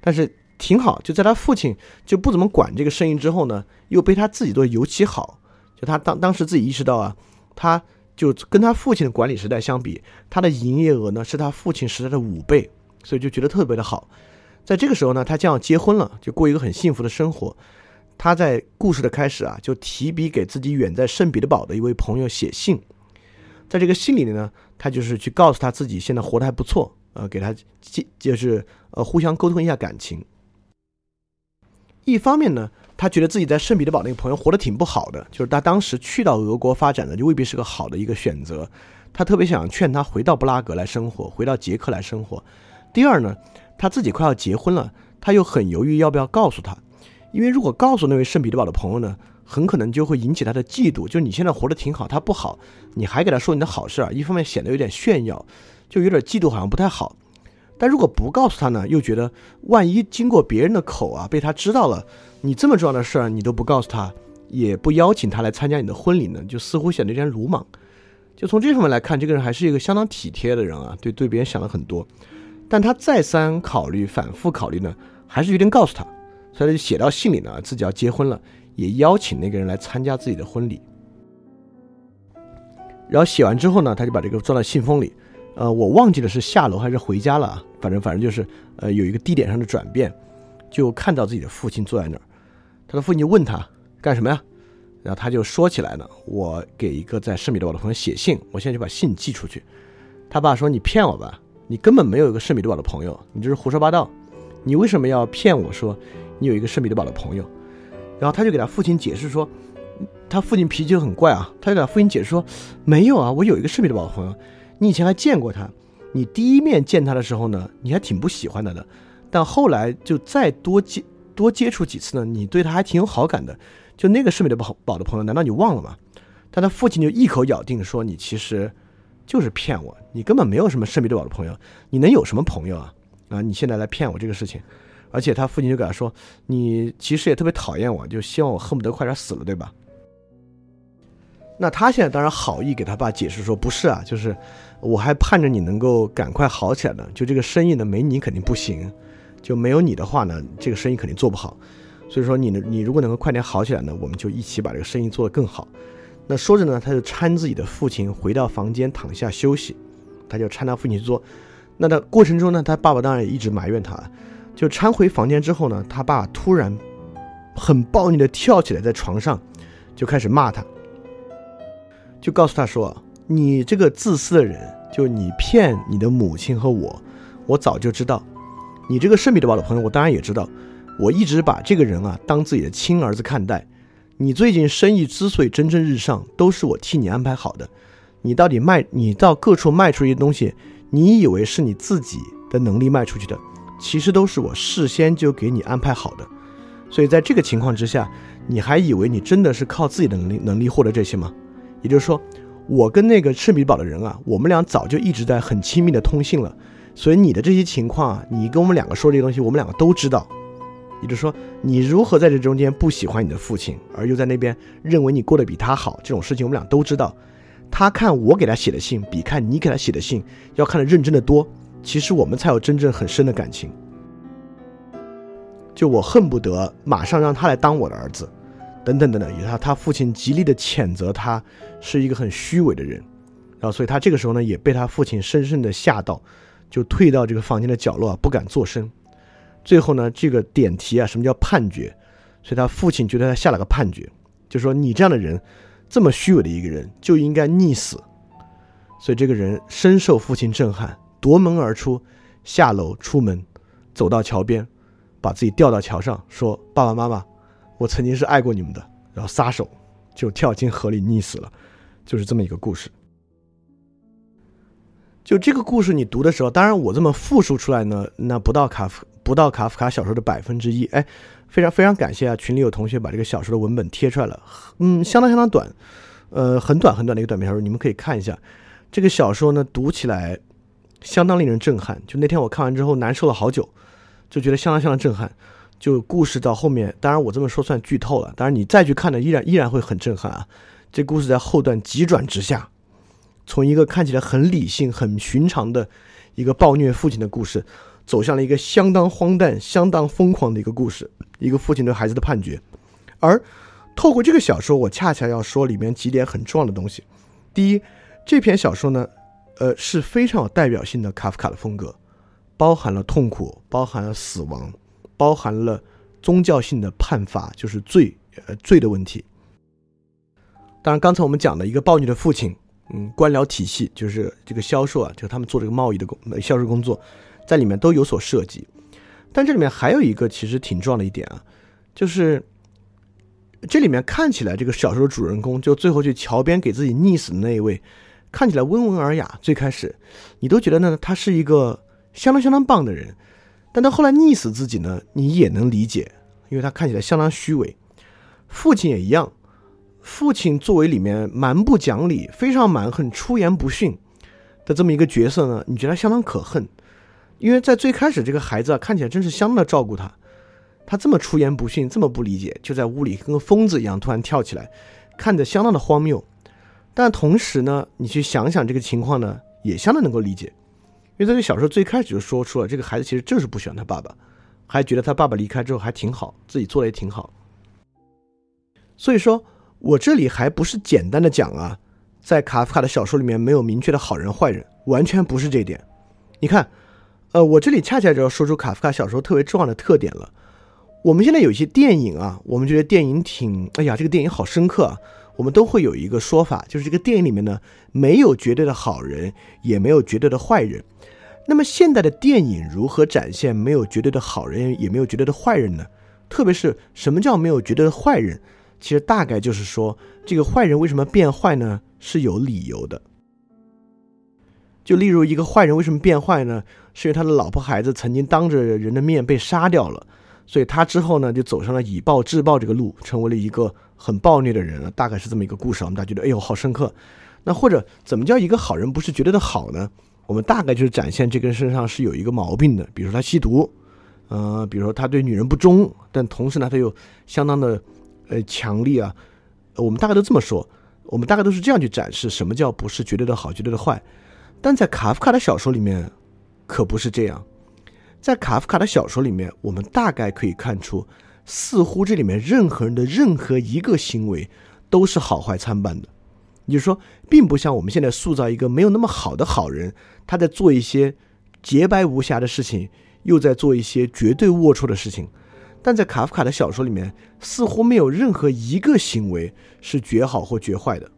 但是挺好，就在他父亲就不怎么管这个生意之后呢，又被他自己做尤其好。就他当当时自己意识到啊，他就跟他父亲的管理时代相比，他的营业额呢是他父亲时代的五倍，所以就觉得特别的好。在这个时候呢，他将要结婚了，就过一个很幸福的生活。他在故事的开始啊，就提笔给自己远在圣彼得堡的一位朋友写信。在这个信里呢，他就是去告诉他自己现在活得还不错，呃，给他就是呃互相沟通一下感情。一方面呢，他觉得自己在圣彼得堡那个朋友活得挺不好的，就是他当时去到俄国发展的就未必是个好的一个选择。他特别想劝他回到布拉格来生活，回到捷克来生活。第二呢，他自己快要结婚了，他又很犹豫要不要告诉他，因为如果告诉那位圣彼得堡的朋友呢。很可能就会引起他的嫉妒，就你现在活得挺好，他不好，你还给他说你的好事儿，一方面显得有点炫耀，就有点嫉妒，好像不太好。但如果不告诉他呢，又觉得万一经过别人的口啊，被他知道了，你这么重要的事儿你都不告诉他，也不邀请他来参加你的婚礼呢，就似乎显得有点鲁莽。就从这方面来看，这个人还是一个相当体贴的人啊，对对别人想了很多。但他再三考虑，反复考虑呢，还是决定告诉他，他就写到信里呢，自己要结婚了。也邀请那个人来参加自己的婚礼，然后写完之后呢，他就把这个装到信封里。呃，我忘记了是下楼还是回家了，反正反正就是呃有一个地点上的转变，就看到自己的父亲坐在那儿。他的父亲就问他干什么呀？然后他就说起来了：“我给一个在圣彼得堡的朋友写信，我现在就把信寄出去。”他爸说：“你骗我吧，你根本没有一个圣彼得堡的朋友，你这是胡说八道。你为什么要骗我说你有一个圣彼得堡的朋友？”然后他就给他父亲解释说，他父亲脾气很怪啊，他就给他父亲解释说，没有啊，我有一个圣彼得堡的朋友，你以前还见过他，你第一面见他的时候呢，你还挺不喜欢他的，但后来就再多接多接触几次呢，你对他还挺有好感的，就那个圣彼得堡的朋友，难道你忘了吗？但他父亲就一口咬定说，你其实就是骗我，你根本没有什么圣彼得堡的朋友，你能有什么朋友啊？啊，你现在来骗我这个事情。而且他父亲就给他说：“你其实也特别讨厌我，就希望我恨不得快点死了，对吧？”那他现在当然好意给他爸解释说：“不是啊，就是我还盼着你能够赶快好起来呢。就这个生意呢，没你肯定不行，就没有你的话呢，这个生意肯定做不好。所以说，你呢，你如果能够快点好起来呢，我们就一起把这个生意做得更好。”那说着呢，他就搀自己的父亲回到房间躺下休息，他就搀他父亲去做。那的过程中呢，他爸爸当然也一直埋怨他。就搀回房间之后呢，他爸突然很暴力的跳起来，在床上就开始骂他，就告诉他说：“你这个自私的人，就你骗你的母亲和我，我早就知道。你这个圣彼得堡的朋友，我当然也知道。我一直把这个人啊当自己的亲儿子看待。你最近生意之所以蒸蒸日上，都是我替你安排好的。你到底卖，你到各处卖出一些东西，你以为是你自己的能力卖出去的？”其实都是我事先就给你安排好的，所以在这个情况之下，你还以为你真的是靠自己的能力能力获得这些吗？也就是说，我跟那个赤米堡的人啊，我们俩早就一直在很亲密的通信了，所以你的这些情况啊，你跟我们两个说这些东西，我们两个都知道。也就是说，你如何在这中间不喜欢你的父亲，而又在那边认为你过得比他好，这种事情我们俩都知道。他看我给他写的信，比看你给他写的信要看得认真的多。其实我们才有真正很深的感情。就我恨不得马上让他来当我的儿子，等等等等。于他他父亲极力的谴责他是一个很虚伪的人，然后所以他这个时候呢也被他父亲深深的吓到，就退到这个房间的角落啊，不敢作声。最后呢，这个点题啊，什么叫判决？所以他父亲觉得他下了个判决，就说你这样的人，这么虚伪的一个人，就应该溺死。所以这个人深受父亲震撼，夺门而出，下楼出门，走到桥边，把自己吊到桥上，说：“爸爸妈妈，我曾经是爱过你们的。”然后撒手就跳进河里溺死了，就是这么一个故事。就这个故事你读的时候，当然我这么复述出来呢，那不到卡夫不到卡夫卡小说的百分之一。哎，非常非常感谢啊，群里有同学把这个小说的文本贴出来了，嗯，相当相当短，呃，很短很短的一个短篇小说，你们可以看一下。这个小说呢，读起来相当令人震撼。就那天我看完之后，难受了好久，就觉得相当相当震撼。就故事到后面，当然我这么说算剧透了。当然你再去看呢，依然依然会很震撼啊。这故事在后段急转直下，从一个看起来很理性、很寻常的一个暴虐父亲的故事，走向了一个相当荒诞、相当疯狂的一个故事，一个父亲对孩子的判决。而透过这个小说，我恰恰要说里面几点很重要的东西。第一。这篇小说呢，呃，是非常有代表性的卡夫卡的风格，包含了痛苦，包含了死亡，包含了宗教性的判罚，就是罪，呃，罪的问题。当然，刚才我们讲的一个暴虐的父亲，嗯，官僚体系，就是这个销售啊，就他们做这个贸易的工销售工作，在里面都有所涉及。但这里面还有一个其实挺重要的一点啊，就是这里面看起来这个小说主人公，就最后去桥边给自己溺死的那一位。看起来温文尔雅，最开始你都觉得呢，他是一个相当相当棒的人，但他后来溺死自己呢，你也能理解，因为他看起来相当虚伪。父亲也一样，父亲作为里面蛮不讲理、非常蛮横、出言不逊的这么一个角色呢，你觉得相当可恨，因为在最开始这个孩子啊，看起来真是相当的照顾他，他这么出言不逊，这么不理解，就在屋里跟个疯子一样突然跳起来，看着相当的荒谬。但同时呢，你去想想这个情况呢，也相当能够理解，因为这小说最开始就说出了这个孩子其实就是不喜欢他爸爸，还觉得他爸爸离开之后还挺好，自己做的也挺好。所以说我这里还不是简单的讲啊，在卡夫卡的小说里面没有明确的好人坏人，完全不是这一点。你看，呃，我这里恰恰就要说出卡夫卡小说特别重要的特点了。我们现在有一些电影啊，我们觉得电影挺，哎呀，这个电影好深刻啊。我们都会有一个说法，就是这个电影里面呢，没有绝对的好人，也没有绝对的坏人。那么现代的电影如何展现没有绝对的好人，也没有绝对的坏人呢？特别是什么叫没有绝对的坏人？其实大概就是说，这个坏人为什么变坏呢？是有理由的。就例如一个坏人为什么变坏呢？是因为他的老婆孩子曾经当着人的面被杀掉了，所以他之后呢就走上了以暴制暴这个路，成为了一个。很暴虐的人了，大概是这么一个故事。我们大家觉得，哎呦，好深刻。那或者怎么叫一个好人不是绝对的好呢？我们大概就是展现这个人身上是有一个毛病的，比如说他吸毒，呃，比如说他对女人不忠，但同时呢，他又相当的呃强力啊。我们大概都这么说，我们大概都是这样去展示什么叫不是绝对的好，绝对的坏。但在卡夫卡的小说里面，可不是这样。在卡夫卡的小说里面，我们大概可以看出。似乎这里面任何人的任何一个行为都是好坏参半的，也就是说，并不像我们现在塑造一个没有那么好的好人，他在做一些洁白无瑕的事情，又在做一些绝对龌龊的事情。但在卡夫卡的小说里面，似乎没有任何一个行为是绝好或绝坏的。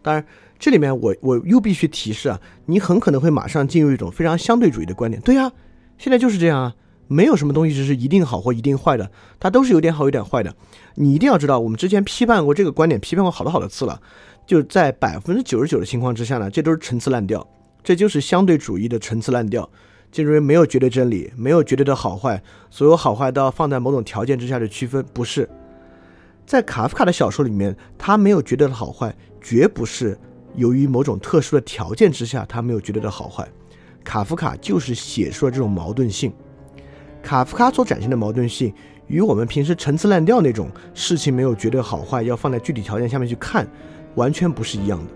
当然，这里面我我又必须提示啊，你很可能会马上进入一种非常相对主义的观点。对呀，现在就是这样啊。没有什么东西是一定好或一定坏的，它都是有点好有点坏的。你一定要知道，我们之前批判过这个观点，批判过好多好多次了。就在百分之九十九的情况之下呢，这都是陈词滥调，这就是相对主义的陈词滥调，就认为没有绝对真理，没有绝对的好坏，所有好坏都要放在某种条件之下的区分，不是。在卡夫卡的小说里面，他没有绝对的好坏，绝不是由于某种特殊的条件之下，他没有绝对的好坏。卡夫卡就是写出了这种矛盾性。卡夫卡所展现的矛盾性，与我们平时陈词滥调那种事情没有绝对好坏，要放在具体条件下面去看，完全不是一样的。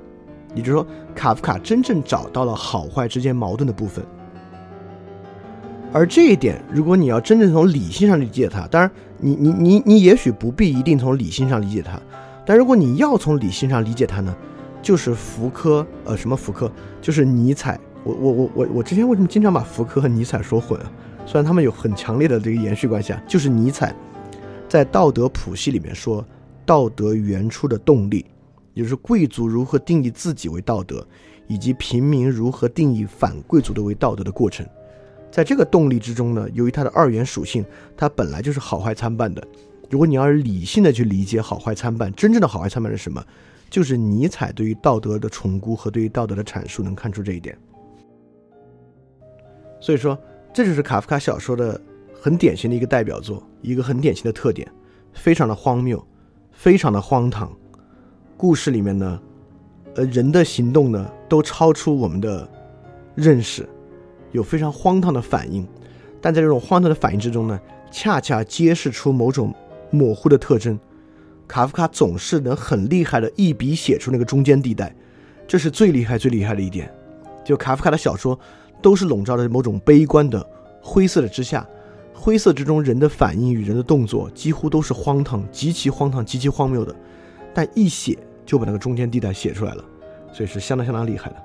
也就是说，卡夫卡真正找到了好坏之间矛盾的部分。而这一点，如果你要真正从理性上理解它，当然，你你你你也许不必一定从理性上理解它，但如果你要从理性上理解它呢，就是福柯，呃，什么福柯？就是尼采。我我我我我之前为什么经常把福柯和尼采说混啊？虽然他们有很强烈的这个延续关系啊，就是尼采在《道德谱系》里面说，道德原初的动力，也就是贵族如何定义自己为道德，以及平民如何定义反贵族的为道德的过程。在这个动力之中呢，由于它的二元属性，它本来就是好坏参半的。如果你要是理性的去理解好坏参半，真正的好坏参半是什么？就是尼采对于道德的重估和对于道德的阐述，能看出这一点。所以说，这就是卡夫卡小说的很典型的一个代表作，一个很典型的特点，非常的荒谬，非常的荒唐。故事里面呢，呃，人的行动呢都超出我们的认识，有非常荒唐的反应，但在这种荒唐的反应之中呢，恰恰揭示出某种模糊的特征。卡夫卡总是能很厉害的一笔写出那个中间地带，这是最厉害、最厉害的一点。就卡夫卡的小说。都是笼罩在某种悲观的灰色的之下，灰色之中人的反应与人的动作几乎都是荒唐、极其荒唐、极其荒谬的，但一写就把那个中间地带写出来了，所以是相当相当厉害的。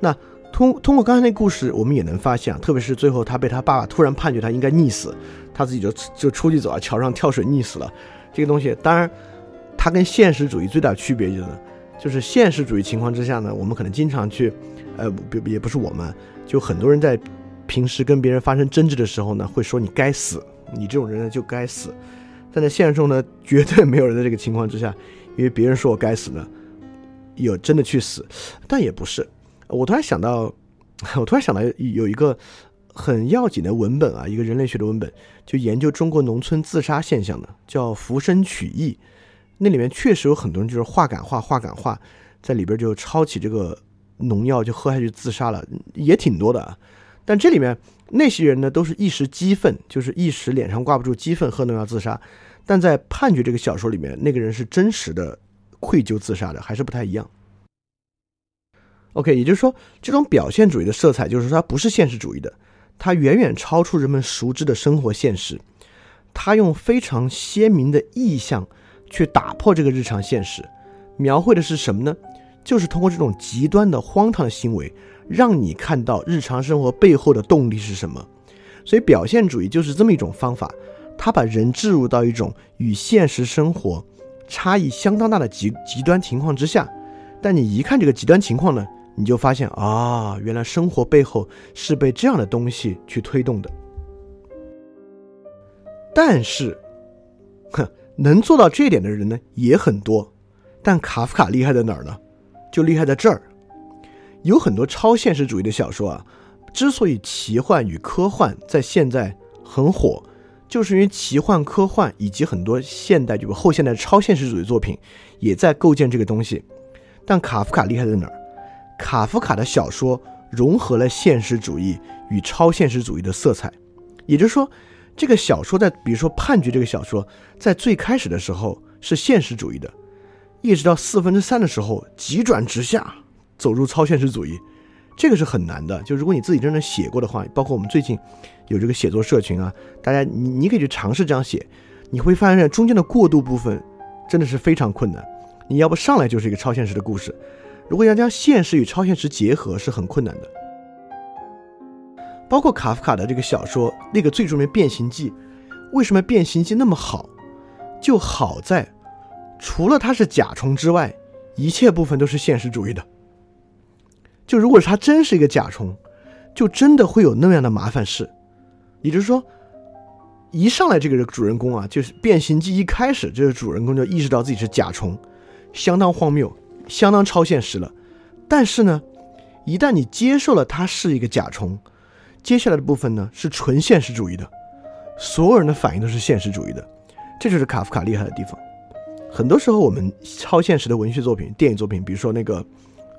那通通过刚才那故事，我们也能发现啊，特别是最后他被他爸爸突然判决他应该溺死，他自己就就出去走啊，桥上跳水溺死了。这个东西当然，它跟现实主义最大区别就是，就是现实主义情况之下呢，我们可能经常去。呃，不也不是我们，就很多人在平时跟别人发生争执的时候呢，会说你该死，你这种人呢就该死。但在现实中呢，绝对没有人在这个情况之下，因为别人说我该死呢，有真的去死。但也不是，我突然想到，我突然想到有一个很要紧的文本啊，一个人类学的文本，就研究中国农村自杀现象的，叫《浮生取义》。那里面确实有很多人就是话赶话，话赶话，在里边就抄起这个。农药就喝下去自杀了，也挺多的啊。但这里面那些人呢，都是一时激愤，就是一时脸上挂不住激愤，喝农药自杀。但在判决这个小说里面，那个人是真实的愧疚自杀的，还是不太一样。OK，也就是说，这种表现主义的色彩，就是说它不是现实主义的，它远远超出人们熟知的生活现实。它用非常鲜明的意象去打破这个日常现实，描绘的是什么呢？就是通过这种极端的荒唐的行为，让你看到日常生活背后的动力是什么。所以表现主义就是这么一种方法，它把人置入到一种与现实生活差异相当大的极极端情况之下。但你一看这个极端情况呢，你就发现啊，原来生活背后是被这样的东西去推动的。但是，哼，能做到这一点的人呢也很多。但卡夫卡厉害在哪儿呢？就厉害在这儿，有很多超现实主义的小说啊，之所以奇幻与科幻在现在很火，就是因为奇幻、科幻以及很多现代就后现代超现实主义作品也在构建这个东西。但卡夫卡厉害在哪儿？卡夫卡的小说融合了现实主义与超现实主义的色彩，也就是说，这个小说在比如说《判决》这个小说在最开始的时候是现实主义的。一直到四分之三的时候，急转直下，走入超现实主义，这个是很难的。就如果你自己真正写过的话，包括我们最近有这个写作社群啊，大家你你可以去尝试这样写，你会发现中间的过渡部分真的是非常困难。你要不上来就是一个超现实的故事，如果要将现实与超现实结合是很困难的。包括卡夫卡的这个小说，那个最著名《变形记》，为什么《变形记》那么好？就好在。除了它是甲虫之外，一切部分都是现实主义的。就如果它真是一个甲虫，就真的会有那样的麻烦事。也就是说，一上来这个主人公啊，就是变形记一开始，这个主人公就意识到自己是甲虫，相当荒谬，相当超现实了。但是呢，一旦你接受了它是一个甲虫，接下来的部分呢是纯现实主义的，所有人的反应都是现实主义的，这就是卡夫卡厉害的地方。很多时候，我们超现实的文学作品、电影作品，比如说那个，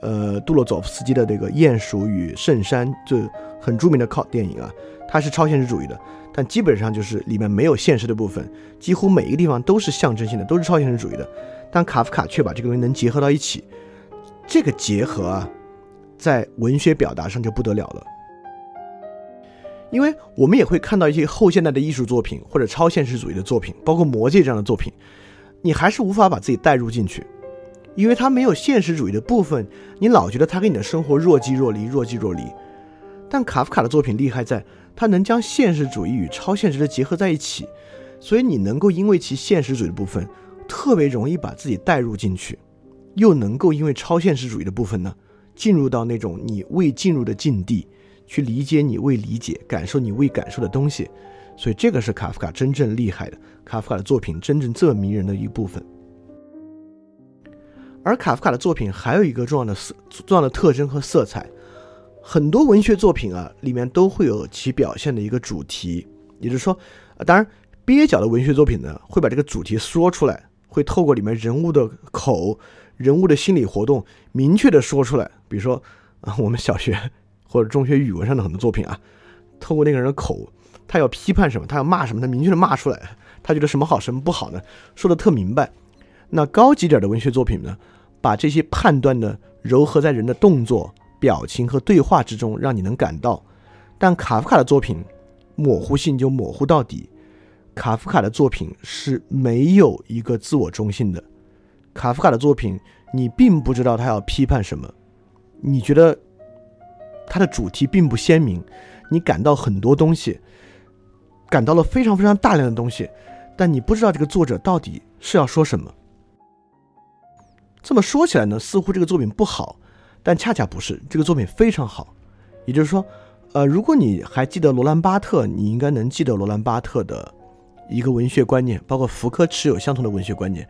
呃，杜洛佐夫斯基的这个《鼹鼠与圣山》，就很著名的靠电影啊，它是超现实主义的，但基本上就是里面没有现实的部分，几乎每一个地方都是象征性的，都是超现实主义的。但卡夫卡却把这个东西能结合到一起，这个结合啊，在文学表达上就不得了了。因为我们也会看到一些后现代的艺术作品或者超现实主义的作品，包括《魔戒》这样的作品。你还是无法把自己带入进去，因为它没有现实主义的部分，你老觉得它跟你的生活若即若离，若即若离。但卡夫卡的作品厉害在，他能将现实主义与超现实的结合在一起，所以你能够因为其现实主义的部分，特别容易把自己带入进去，又能够因为超现实主义的部分呢，进入到那种你未进入的境地，去理解你未理解，感受你未感受的东西。所以这个是卡夫卡真正厉害的，卡夫卡的作品真正这么迷人的一部分。而卡夫卡的作品还有一个重要的色重要的特征和色彩，很多文学作品啊里面都会有其表现的一个主题，也就是说，当然蹩脚的文学作品呢会把这个主题说出来，会透过里面人物的口、人物的心理活动明确的说出来。比如说啊，我们小学或者中学语文上的很多作品啊，透过那个人的口，他要批判什么，他要骂什么，他明确的骂出来，他觉得什么好什么不好呢，说的特明白。那高级点的文学作品呢？把这些判断呢糅合在人的动作、表情和对话之中，让你能感到。但卡夫卡的作品模糊性就模糊到底。卡夫卡的作品是没有一个自我中心的。卡夫卡的作品，你并不知道他要批判什么，你觉得他的主题并不鲜明，你感到很多东西，感到了非常非常大量的东西，但你不知道这个作者到底是要说什么。这么说起来呢，似乎这个作品不好，但恰恰不是，这个作品非常好。也就是说，呃，如果你还记得罗兰巴特，你应该能记得罗兰巴特的一个文学观念，包括福柯持有相同的文学观念，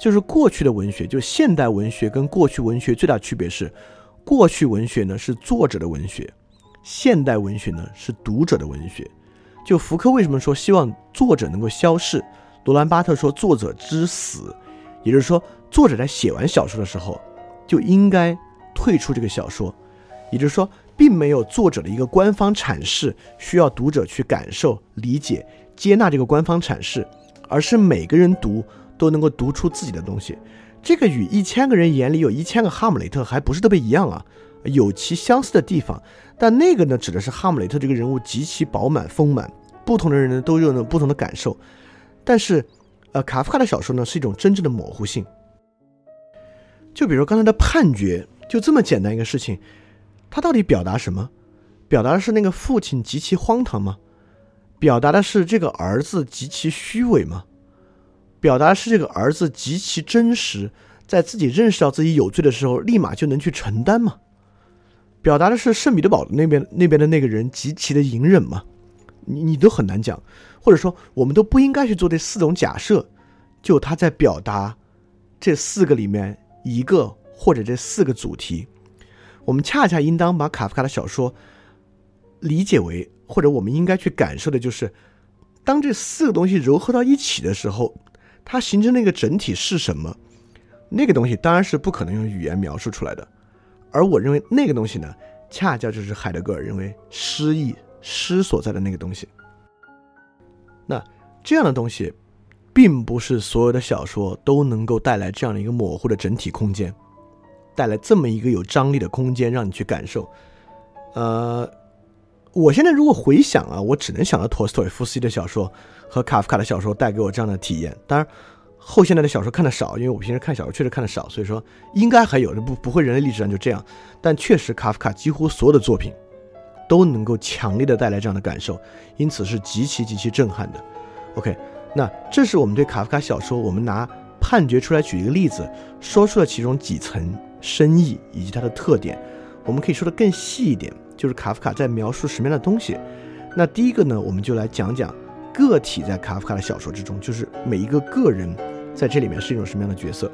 就是过去的文学，就现代文学跟过去文学最大区别是，过去文学呢是作者的文学，现代文学呢是读者的文学。就福柯为什么说希望作者能够消逝，罗兰巴特说作者之死，也就是说。作者在写完小说的时候，就应该退出这个小说，也就是说，并没有作者的一个官方阐释需要读者去感受、理解、接纳这个官方阐释，而是每个人读都能够读出自己的东西。这个与一千个人眼里有一千个哈姆雷特还不是特别一样啊，有其相似的地方。但那个呢，指的是哈姆雷特这个人物极其饱满丰满，不同的人呢都有不同的感受。但是，呃，卡夫卡的小说呢是一种真正的模糊性。就比如刚才的判决，就这么简单一个事情，他到底表达什么？表达的是那个父亲极其荒唐吗？表达的是这个儿子极其虚伪吗？表达的是这个儿子极其真实，在自己认识到自己有罪的时候，立马就能去承担吗？表达的是圣彼得堡那边那边的那个人极其的隐忍吗？你你都很难讲，或者说我们都不应该去做这四种假设，就他在表达这四个里面。一个或者这四个主题，我们恰恰应当把卡夫卡的小说理解为，或者我们应该去感受的就是，当这四个东西糅合到一起的时候，它形成那个整体是什么？那个东西当然是不可能用语言描述出来的。而我认为那个东西呢，恰恰就是海德格尔认为诗意诗所在的那个东西。那这样的东西。并不是所有的小说都能够带来这样的一个模糊的整体空间，带来这么一个有张力的空间让你去感受。呃，我现在如果回想啊，我只能想到托斯托耶夫斯基的小说和卡夫卡的小说带给我这样的体验。当然，后现代的小说看的少，因为我平时看小说确实看的少，所以说应该还有的不不会人类历史上就这样。但确实，卡夫卡几乎所有的作品都能够强烈的带来这样的感受，因此是极其极其震撼的。OK。那这是我们对卡夫卡小说，我们拿判决出来举一个例子，说出了其中几层深意以及它的特点。我们可以说的更细一点，就是卡夫卡在描述什么样的东西。那第一个呢，我们就来讲讲个体在卡夫卡的小说之中，就是每一个个人在这里面是一种什么样的角色。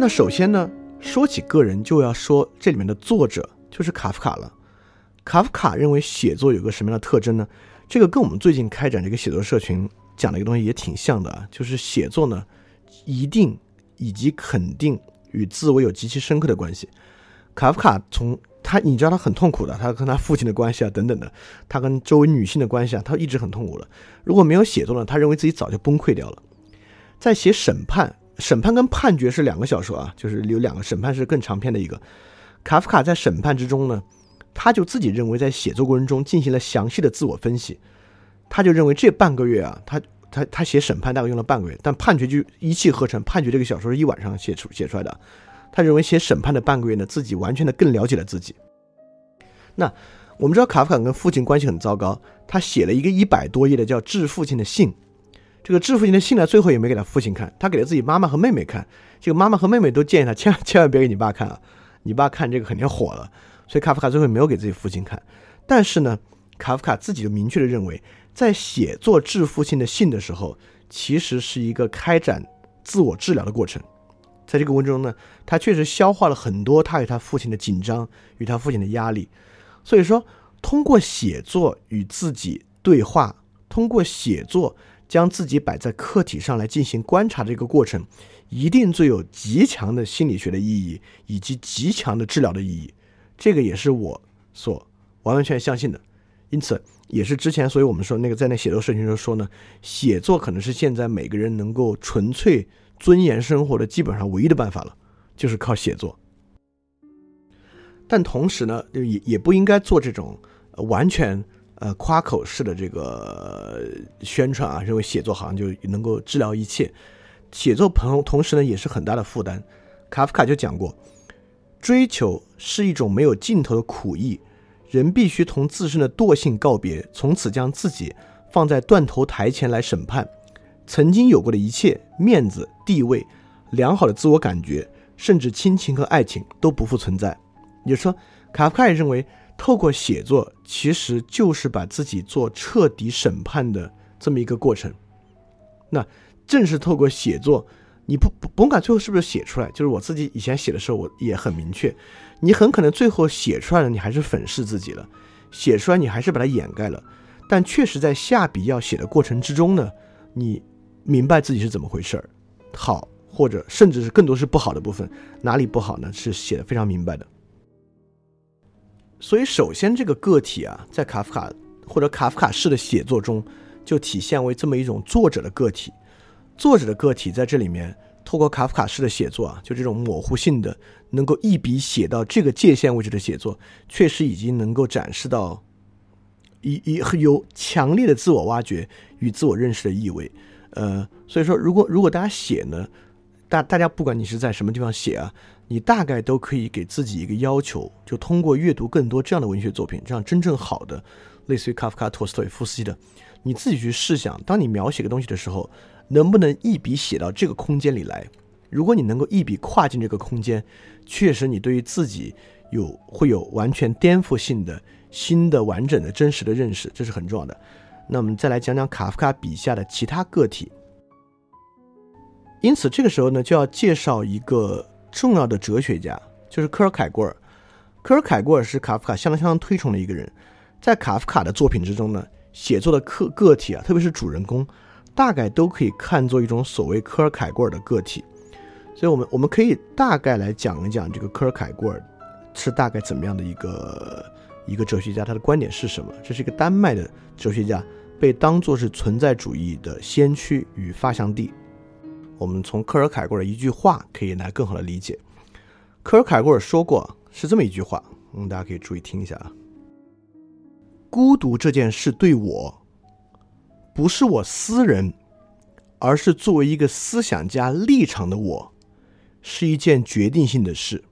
那首先呢，说起个人，就要说这里面的作者就是卡夫卡了。卡夫卡认为写作有个什么样的特征呢？这个跟我们最近开展这个写作社群讲的一个东西也挺像的啊，就是写作呢，一定以及肯定与自我有极其深刻的关系。卡夫卡从他，你知道他很痛苦的，他跟他父亲的关系啊，等等的，他跟周围女性的关系啊，他一直很痛苦的。如果没有写作呢，他认为自己早就崩溃掉了。在写审判，审判跟判决是两个小说啊，就是有两个审判是更长篇的一个。卡夫卡在审判之中呢。他就自己认为，在写作过程中进行了详细的自我分析。他就认为这半个月啊，他他他写审判大概用了半个月，但判决就一气呵成。判决这个小说是一晚上写出写出来的。他认为写审判的半个月呢，自己完全的更了解了自己。那我们知道卡夫卡跟父亲关系很糟糕，他写了一个一百多页的叫《致父亲的信》。这个致父亲的信呢，最后也没给他父亲看，他给了自己妈妈和妹妹看。这个妈妈和妹妹都建议他千万千万别给你爸看啊，你爸看这个肯定火了。所以卡夫卡最后没有给自己父亲看，但是呢，卡夫卡自己就明确的认为，在写作致父亲的信的时候，其实是一个开展自我治疗的过程。在这个过程中呢，他确实消化了很多他与他父亲的紧张与他父亲的压力。所以说，通过写作与自己对话，通过写作将自己摆在客体上来进行观察的一个过程，一定最有极强的心理学的意义以及极强的治疗的意义。这个也是我所完完全相信的，因此也是之前，所以我们说那个在那写作社群中说呢，写作可能是现在每个人能够纯粹尊严生活的基本上唯一的办法了，就是靠写作。但同时呢，也也不应该做这种完全呃夸口式的这个宣传啊，认为写作好像就能够治疗一切。写作朋同时呢也是很大的负担。卡夫卡就讲过。追求是一种没有尽头的苦役，人必须同自身的惰性告别，从此将自己放在断头台前来审判。曾经有过的一切面子、地位、良好的自我感觉，甚至亲情和爱情都不复存在。也就是说，卡夫卡也认为，透过写作其实就是把自己做彻底审判的这么一个过程。那正是透过写作。你不不甭管最后是不是写出来，就是我自己以前写的时候，我也很明确，你很可能最后写出来了，你还是粉饰自己了，写出来你还是把它掩盖了，但确实在下笔要写的过程之中呢，你明白自己是怎么回事儿，好或者甚至是更多是不好的部分，哪里不好呢？是写的非常明白的。所以首先这个个体啊，在卡夫卡或者卡夫卡式的写作中，就体现为这么一种作者的个体。作者的个体在这里面，透过卡夫卡式的写作啊，就这种模糊性的，能够一笔写到这个界限位置的写作，确实已经能够展示到一一有强烈的自我挖掘与自我认识的意味。呃，所以说，如果如果大家写呢，大大家不管你是在什么地方写啊，你大概都可以给自己一个要求，就通过阅读更多这样的文学作品，这样真正好的，类似于卡夫卡、托斯托耶夫斯基的，你自己去试想，当你描写个东西的时候。能不能一笔写到这个空间里来？如果你能够一笔跨进这个空间，确实你对于自己有会有完全颠覆性的新的完整的真实的认识，这是很重要的。那我们再来讲讲卡夫卡笔下的其他个体。因此，这个时候呢，就要介绍一个重要的哲学家，就是科尔凯郭尔。科尔凯郭尔是卡夫卡相当相当推崇的一个人，在卡夫卡的作品之中呢，写作的个个体啊，特别是主人公。大概都可以看作一种所谓科尔凯郭尔的个体，所以，我们我们可以大概来讲一讲这个科尔凯郭尔是大概怎么样的一个一个哲学家，他的观点是什么？这是一个丹麦的哲学家，被当作是存在主义的先驱与发祥地。我们从科尔凯郭尔一句话可以来更好的理解。科尔凯郭尔说过是这么一句话，嗯，大家可以注意听一下啊。孤独这件事对我。不是我私人，而是作为一个思想家立场的我，是一件决定性的事。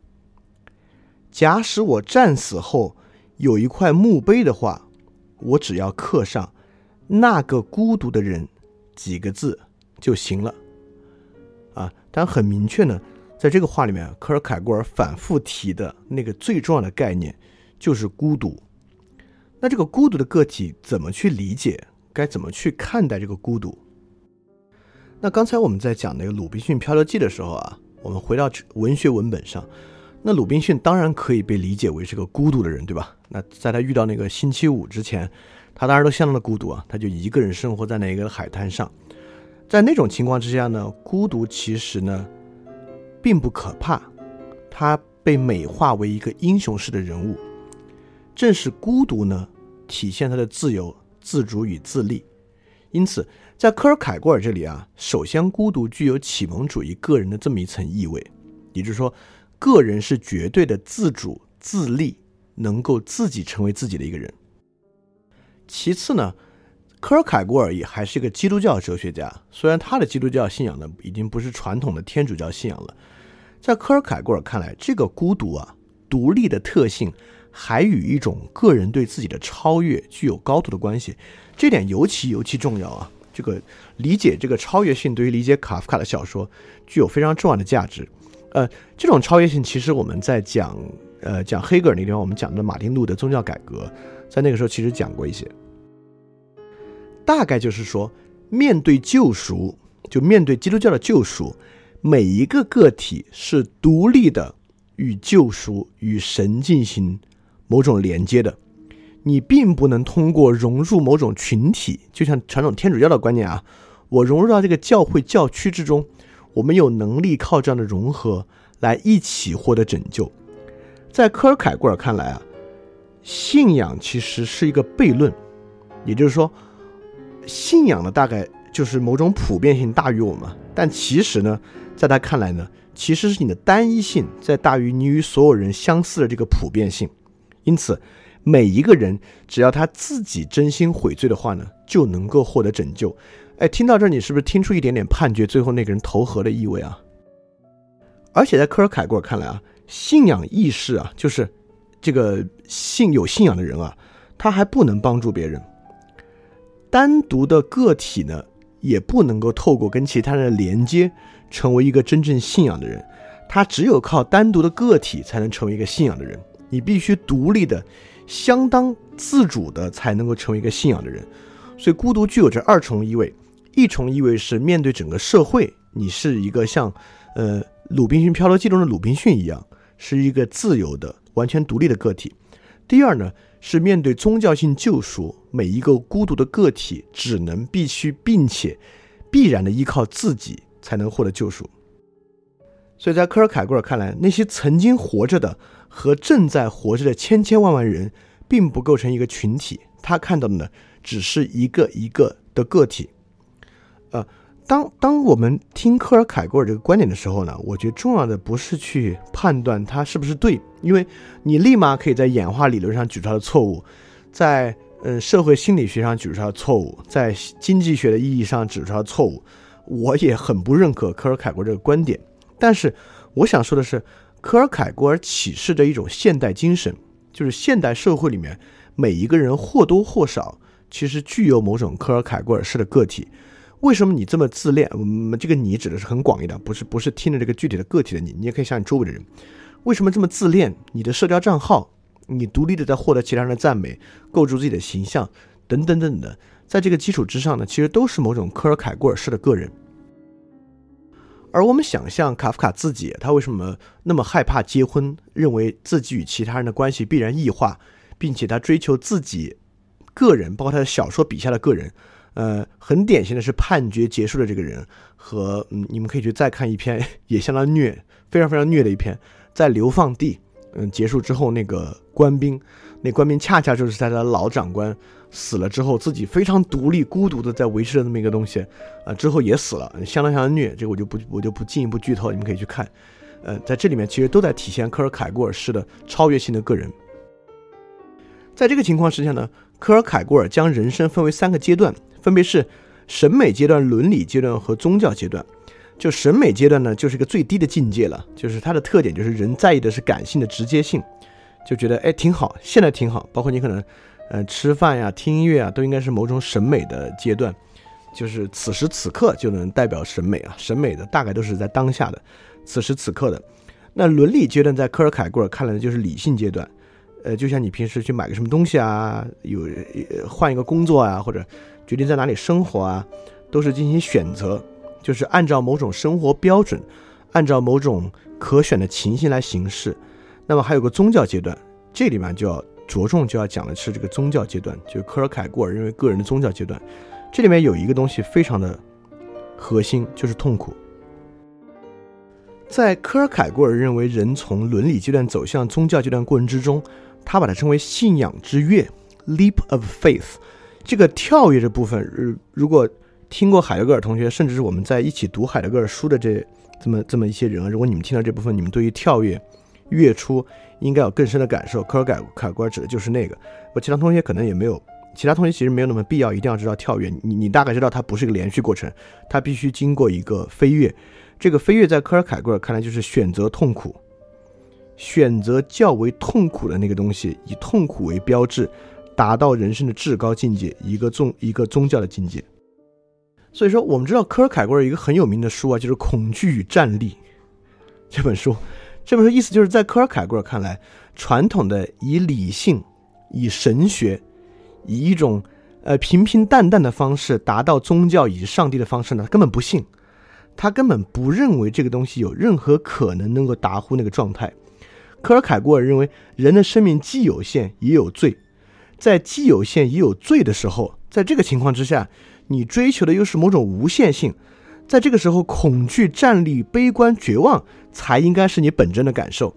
假使我战死后有一块墓碑的话，我只要刻上“那个孤独的人”几个字就行了。但很明确呢，在这个话里面，科尔凯郭尔反复提的那个最重要的概念就是孤独。那这个孤独的个体怎么去理解？该怎么去看待这个孤独？那刚才我们在讲那个《鲁滨逊漂流记》的时候啊，我们回到文学文本上，那鲁滨逊当然可以被理解为是个孤独的人，对吧？那在他遇到那个星期五之前，他当然都相当的孤独啊，他就一个人生活在那个海滩上。在那种情况之下呢，孤独其实呢，并不可怕，它被美化为一个英雄式的人物。正是孤独呢，体现他的自由、自主与自立。因此，在科尔凯郭尔这里啊，首先孤独具有启蒙主义个人的这么一层意味，也就是说，个人是绝对的自主、自立，能够自己成为自己的一个人。其次呢。科尔凯郭尔也还是一个基督教哲学家，虽然他的基督教信仰呢已经不是传统的天主教信仰了。在科尔凯郭尔看来，这个孤独啊、独立的特性，还与一种个人对自己的超越具有高度的关系，这点尤其尤其重要啊。这个理解这个超越性，对于理解卡夫卡的小说具有非常重要的价值。呃，这种超越性，其实我们在讲呃讲黑格尔那地方，我们讲的马丁路德宗教改革，在那个时候其实讲过一些。大概就是说，面对救赎，就面对基督教的救赎，每一个个体是独立的，与救赎与神进行某种连接的。你并不能通过融入某种群体，就像传统天主教的观念啊，我融入到这个教会教区之中，我们有能力靠这样的融合来一起获得拯救。在科尔凯郭尔看来啊，信仰其实是一个悖论，也就是说。信仰呢，大概就是某种普遍性大于我们，但其实呢，在他看来呢，其实是你的单一性在大于你与所有人相似的这个普遍性。因此，每一个人只要他自己真心悔罪的话呢，就能够获得拯救。哎，听到这儿，你是不是听出一点点判决最后那个人投河的意味啊？而且在科尔凯郭尔看来啊，信仰意识啊，就是这个信有信仰的人啊，他还不能帮助别人。单独的个体呢，也不能够透过跟其他人的连接，成为一个真正信仰的人。他只有靠单独的个体才能成为一个信仰的人。你必须独立的、相当自主的，才能够成为一个信仰的人。所以，孤独具有着二重意味：一重意味是面对整个社会，你是一个像呃《鲁滨逊漂流记》中的鲁滨逊一样，是一个自由的、完全独立的个体；第二呢？是面对宗教性救赎，每一个孤独的个体只能必须并且必然的依靠自己才能获得救赎。所以在科尔凯郭尔看来，那些曾经活着的和正在活着的千千万万人，并不构成一个群体。他看到的呢，只是一个一个的个体。呃。当当我们听科尔凯郭尔这个观点的时候呢，我觉得重要的不是去判断他是不是对，因为你立马可以在演化理论上举出他的错误，在呃社会心理学上举出他的错误，在经济学的意义上指出他的错误。我也很不认可科尔凯郭这个观点，但是我想说的是，科尔凯郭尔启示的一种现代精神，就是现代社会里面每一个人或多或少其实具有某种科尔凯郭尔式的个体。为什么你这么自恋？嗯，这个你指的是很广义的，不是不是听着这个具体的个体的你，你也可以想你周围的人，为什么这么自恋？你的社交账号，你独立的在获得其他人的赞美，构筑自己的形象，等等等等，在这个基础之上呢，其实都是某种科尔凯郭尔式的个人。而我们想象卡夫卡自己，他为什么那么害怕结婚，认为自己与其他人的关系必然异化，并且他追求自己个人，包括他的小说笔下的个人。呃，很典型的是判决结束的这个人和嗯，你们可以去再看一篇 也相当虐，非常非常虐的一篇，在流放地，嗯，结束之后那个官兵，那官兵恰恰就是在他的老长官死了之后，自己非常独立孤独的在维持着这么一个东西，啊，之后也死了，相当相当虐，这个我就不我就不进一步剧透，你们可以去看，呃，在这里面其实都在体现科尔凯郭尔式的超越性的个人，在这个情况之下呢，科尔凯郭尔将人生分为三个阶段。分别是审美阶段、伦理阶段和宗教阶段。就审美阶段呢，就是一个最低的境界了，就是它的特点就是人在意的是感性的直接性，就觉得哎挺好，现在挺好。包括你可能，呃，吃饭呀、听音乐啊，都应该是某种审美的阶段，就是此时此刻就能代表审美啊。审美的大概都是在当下的，此时此刻的。那伦理阶段在科尔凯郭尔看来呢，就是理性阶段。呃，就像你平时去买个什么东西啊，有换一个工作啊，或者。决定在哪里生活啊，都是进行选择，就是按照某种生活标准，按照某种可选的情形来行事。那么还有个宗教阶段，这里面就要着重就要讲的是这个宗教阶段，就科尔凯郭尔认为个人的宗教阶段，这里面有一个东西非常的核心，就是痛苦。在科尔凯郭尔认为人从伦理阶段走向宗教阶段过程之中，他把它称为信仰之跃 （leap of faith）。这个跳跃这部分，如如果听过海德格尔同学，甚至是我们在一起读海德格尔书的这这么这么一些人啊，如果你们听到这部分，你们对于跳跃。月初应该有更深的感受。科尔凯凯郭尔指的就是那个。我其他同学可能也没有，其他同学其实没有那么必要一定要知道跳跃。你你大概知道它不是一个连续过程，它必须经过一个飞跃。这个飞跃在科尔凯郭尔看来就是选择痛苦，选择较为痛苦的那个东西，以痛苦为标志，达到人生的至高境界，一个宗一个宗教的境界。所以说，我们知道科尔凯郭尔一个很有名的书啊，就是《恐惧与战力》这本书。这本书意思就是在科尔凯郭尔看来，传统的以理性、以神学、以一种呃平平淡淡的方式达到宗教以及上帝的方式呢，他根本不信，他根本不认为这个东西有任何可能能够达乎那个状态。科尔凯郭尔认为，人的生命既有限也有罪，在既有限也有罪的时候，在这个情况之下，你追求的又是某种无限性。在这个时候，恐惧、战栗、悲观、绝望才应该是你本真的感受。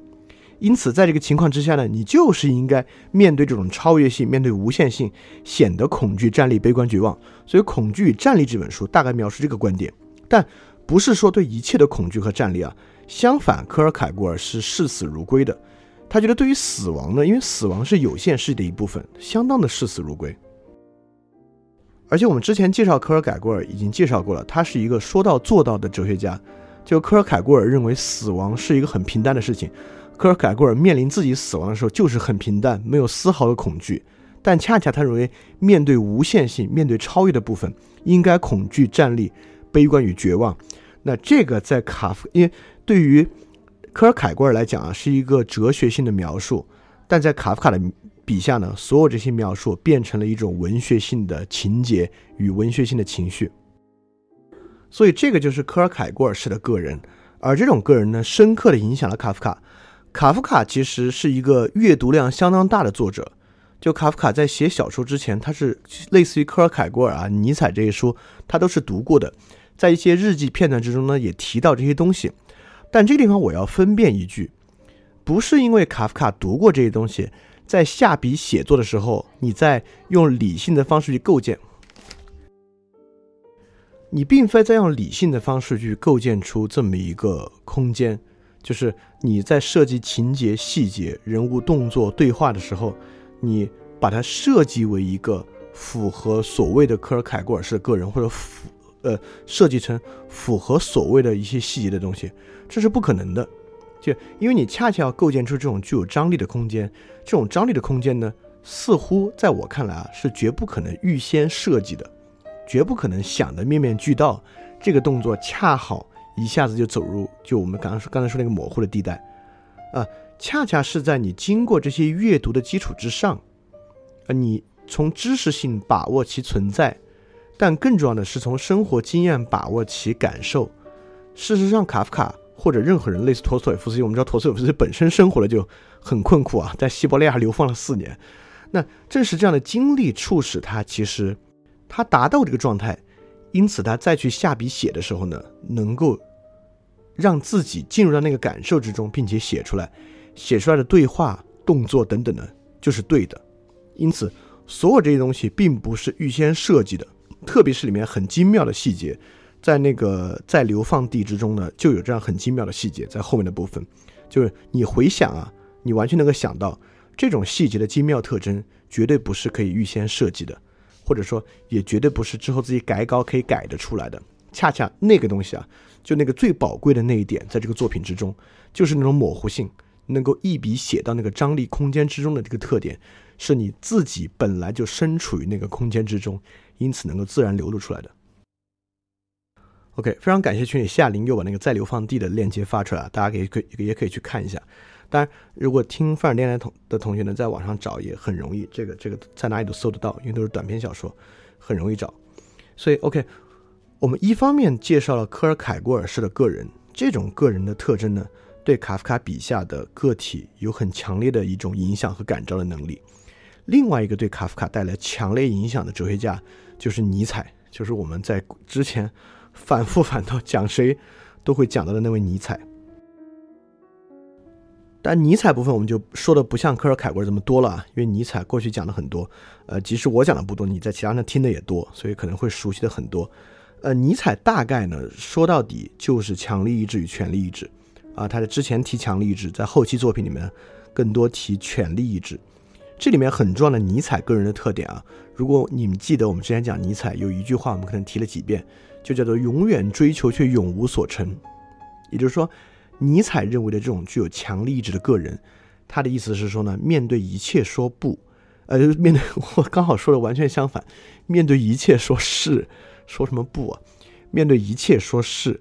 因此，在这个情况之下呢，你就是应该面对这种超越性、面对无限性，显得恐惧、战栗、悲观、绝望。所以，《恐惧与战栗》这本书大概描述这个观点，但不是说对一切的恐惧和战栗啊。相反，科尔凯郭尔是视死如归的。他觉得，对于死亡呢，因为死亡是有限世界的一部分，相当的视死如归。而且我们之前介绍科尔凯郭尔已经介绍过了，他是一个说到做到的哲学家。就科尔凯郭尔认为死亡是一个很平淡的事情，科尔凯郭尔面临自己死亡的时候就是很平淡，没有丝毫的恐惧。但恰恰他认为面对无限性、面对超越的部分，应该恐惧、站立、悲观与绝望。那这个在卡夫，因为对于科尔凯郭尔来讲啊，是一个哲学性的描述，但在卡夫卡的。笔下呢，所有这些描述变成了一种文学性的情节与文学性的情绪，所以这个就是科尔凯郭尔式的个人，而这种个人呢，深刻的影响了卡夫卡。卡夫卡其实是一个阅读量相当大的作者，就卡夫卡在写小说之前，他是类似于科尔凯郭尔啊、尼采这些书，他都是读过的，在一些日记片段之中呢，也提到这些东西。但这个地方我要分辨一句，不是因为卡夫卡读过这些东西。在下笔写作的时候，你在用理性的方式去构建，你并非在用理性的方式去构建出这么一个空间，就是你在设计情节、细节、人物动作、对话的时候，你把它设计为一个符合所谓的科尔凯郭尔式的个人，或者符呃设计成符合所谓的一些细节的东西，这是不可能的。就因为你恰恰要构建出这种具有张力的空间，这种张力的空间呢，似乎在我看来啊，是绝不可能预先设计的，绝不可能想的面面俱到。这个动作恰好一下子就走入就我们刚刚说刚才说那个模糊的地带，啊，恰恰是在你经过这些阅读的基础之上，啊，你从知识性把握其存在，但更重要的是从生活经验把握其感受。事实上，卡夫卡。或者任何人类似陀思妥耶夫斯基，我们知道陀思妥耶夫斯基本身生活的就很困苦啊，在西伯利亚流放了四年。那正是这样的经历促使他，其实他达到这个状态，因此他再去下笔写的时候呢，能够让自己进入到那个感受之中，并且写出来，写出来的对话、动作等等呢，就是对的。因此，所有这些东西并不是预先设计的，特别是里面很精妙的细节。在那个在流放地之中呢，就有这样很精妙的细节，在后面的部分，就是你回想啊，你完全能够想到这种细节的精妙特征，绝对不是可以预先设计的，或者说也绝对不是之后自己改稿可以改得出来的。恰恰那个东西啊，就那个最宝贵的那一点，在这个作品之中，就是那种模糊性，能够一笔写到那个张力空间之中的这个特点，是你自己本来就身处于那个空间之中，因此能够自然流露出来的。OK，非常感谢群里夏林又把那个在流放地的链接发出来，大家可以可也可以去看一下。当然，如果听范尔电台同的同学呢，在网上找也很容易，这个这个在哪里都搜得到，因为都是短篇小说，很容易找。所以 OK，我们一方面介绍了科尔凯郭尔式的个人这种个人的特征呢，对卡夫卡笔下的个体有很强烈的一种影响和感召的能力。另外一个对卡夫卡带来强烈影响的哲学家就是尼采，就是我们在之前反复反复讲谁都会讲到的那位尼采。但尼采部分我们就说的不像科尔凯郭这么多了啊，因为尼采过去讲的很多，呃，即使我讲的不多，你在其他人听的也多，所以可能会熟悉的很多。呃，尼采大概呢说到底就是强力意志与权力意志，啊，他在之前提强力意志，在后期作品里面更多提权力意志。这里面很重要的尼采个人的特点啊，如果你们记得我们之前讲尼采有一句话，我们可能提了几遍，就叫做永远追求却永无所成，也就是说。尼采认为的这种具有强力意志的个人，他的意思是说呢，面对一切说不，呃，面对我刚好说的完全相反，面对一切说是，说什么不啊？面对一切说是，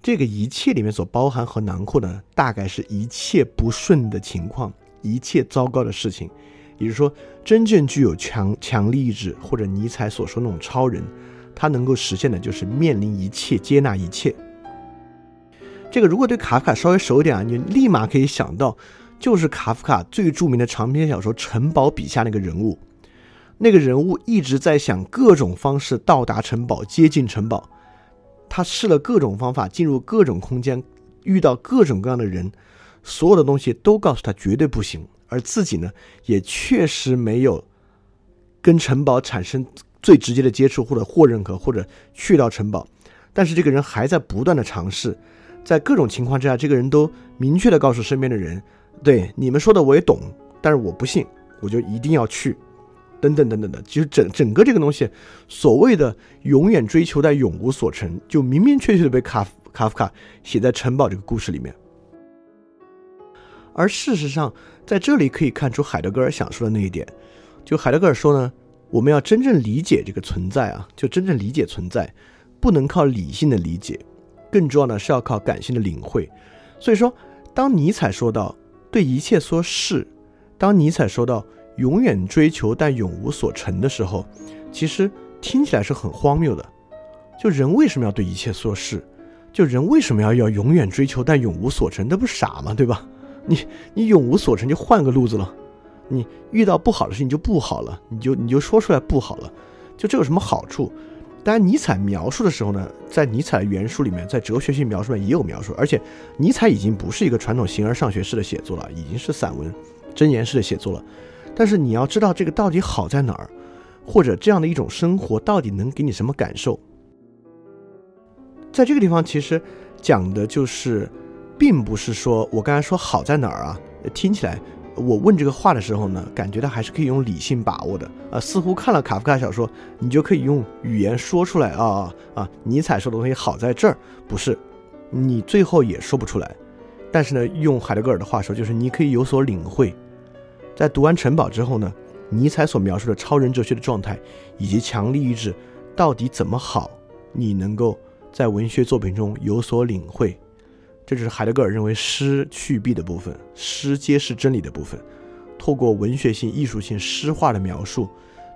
这个一切里面所包含和囊括的，大概是一切不顺的情况，一切糟糕的事情。也就是说，真正具有强强力意志，或者尼采所说那种超人，他能够实现的就是面临一切，接纳一切。这个如果对卡夫卡稍微熟一点啊，你立马可以想到，就是卡夫卡最著名的长篇小说《城堡》笔下那个人物。那个人物一直在想各种方式到达城堡、接近城堡。他试了各种方法，进入各种空间，遇到各种各样的人，所有的东西都告诉他绝对不行。而自己呢，也确实没有跟城堡产生最直接的接触，或者获认可，或者去到城堡。但是这个人还在不断的尝试。在各种情况之下，这个人都明确的告诉身边的人：“对你们说的我也懂，但是我不信，我就一定要去。”等等等等的，其实整整个这个东西，所谓的永远追求但永无所成，就明明确确的被卡卡夫卡写在城堡这个故事里面。而事实上，在这里可以看出海德格尔想说的那一点，就海德格尔说呢，我们要真正理解这个存在啊，就真正理解存在，不能靠理性的理解。更重要的是要靠感性的领会，所以说，当尼采说到对一切说是，当尼采说到永远追求但永无所成的时候，其实听起来是很荒谬的。就人为什么要对一切说是？就人为什么要要永远追求但永无所成？那不傻吗？对吧？你你永无所成就换个路子了，你遇到不好的事情就不好了，你就你就说出来不好了，就这有什么好处？当然，尼采描述的时候呢，在尼采原书里面，在哲学性描述里面也有描述。而且，尼采已经不是一个传统形而上学式的写作了，已经是散文、箴言式的写作了。但是，你要知道这个到底好在哪儿，或者这样的一种生活到底能给你什么感受？在这个地方，其实讲的就是，并不是说我刚才说好在哪儿啊，听起来。我问这个话的时候呢，感觉他还是可以用理性把握的啊，似乎看了卡夫卡小说，你就可以用语言说出来啊啊！尼采说的东西好在这儿，不是，你最后也说不出来。但是呢，用海德格尔的话说，就是你可以有所领会。在读完《城堡》之后呢，尼采所描述的超人哲学的状态以及强力意志到底怎么好，你能够在文学作品中有所领会。这就是海德格尔认为诗去弊的部分，诗揭示真理的部分。透过文学性、艺术性、诗化的描述，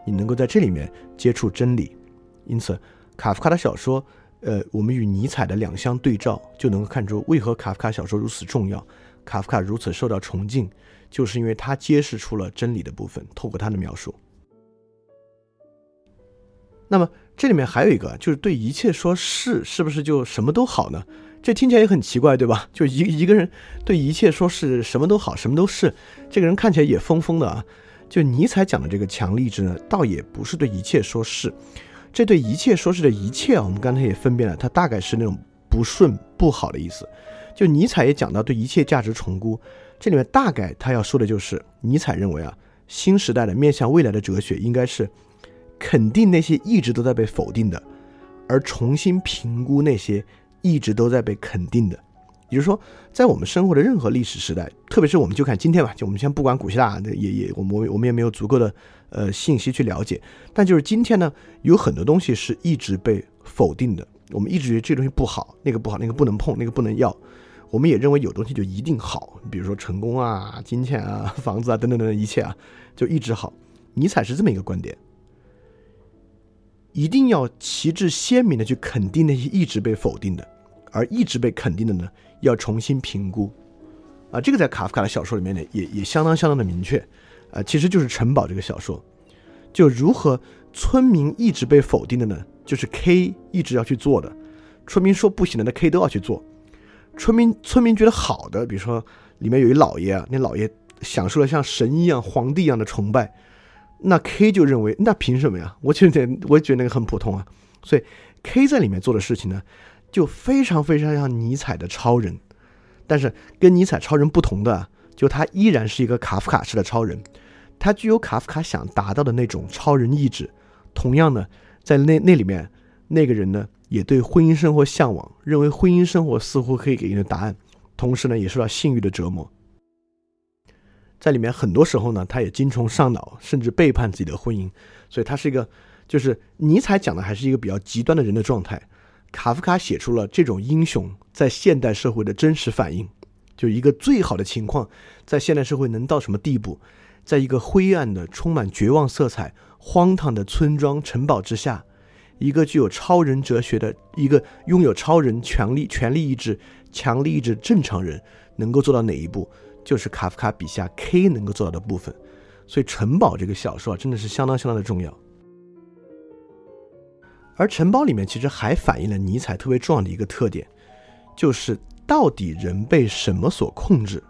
你能够在这里面接触真理。因此，卡夫卡的小说，呃，我们与尼采的两相对照，就能够看出为何卡夫卡小说如此重要，卡夫卡如此受到崇敬，就是因为他揭示出了真理的部分。透过他的描述，那么这里面还有一个，就是对一切说是，是不是就什么都好呢？这听起来也很奇怪，对吧？就一一个人对一切说是什么都好，什么都是，这个人看起来也疯疯的啊。就尼采讲的这个强力志呢，倒也不是对一切说是，这对一切说是的一切啊，我们刚才也分辨了，它大概是那种不顺不好的意思。就尼采也讲到对一切价值重估，这里面大概他要说的就是，尼采认为啊，新时代的面向未来的哲学应该是肯定那些一直都在被否定的，而重新评估那些。一直都在被肯定的，也就是说，在我们生活的任何历史时代，特别是我们就看今天吧，就我们先不管古希腊，也也我们我们也没有足够的呃信息去了解，但就是今天呢，有很多东西是一直被否定的，我们一直觉得这东西不好，那个不好，那个不能碰，那个不能要，我们也认为有东西就一定好，比如说成功啊、金钱啊、房子啊等等等等一切啊，就一直好。尼采是这么一个观点。一定要旗帜鲜明的去肯定那些一直被否定的，而一直被肯定的呢，要重新评估。啊，这个在卡夫卡的小说里面呢，也也相当相当的明确。啊，其实就是《城堡》这个小说，就如何村民一直被否定的呢？就是 K 一直要去做的，村民说不行的，那 K 都要去做。村民村民觉得好的，比如说里面有一老爷啊，那老爷享受了像神一样、皇帝一样的崇拜，那 K 就认为那凭什么呀？我觉得我也觉得那个很普通啊。所以 K 在里面做的事情呢，就非常非常像尼采的超人，但是跟尼采超人不同的，就他依然是一个卡夫卡式的超人，他具有卡夫卡想达到的那种超人意志。同样呢，在那那里面那个人呢，也对婚姻生活向往，认为婚姻生活似乎可以给你的答案，同时呢，也受到性欲的折磨。在里面很多时候呢，他也精虫上脑，甚至背叛自己的婚姻，所以他是一个。就是尼采讲的还是一个比较极端的人的状态，卡夫卡写出了这种英雄在现代社会的真实反应，就一个最好的情况，在现代社会能到什么地步？在一个灰暗的、充满绝望色彩、荒唐的村庄城堡之下，一个具有超人哲学的、一个拥有超人权力、权力意志、强力意志正常人能够做到哪一步？就是卡夫卡笔下 K 能够做到的部分。所以，《城堡》这个小说啊，真的是相当相当的重要。而城堡里面其实还反映了尼采特别重要的一个特点，就是到底人被什么所控制？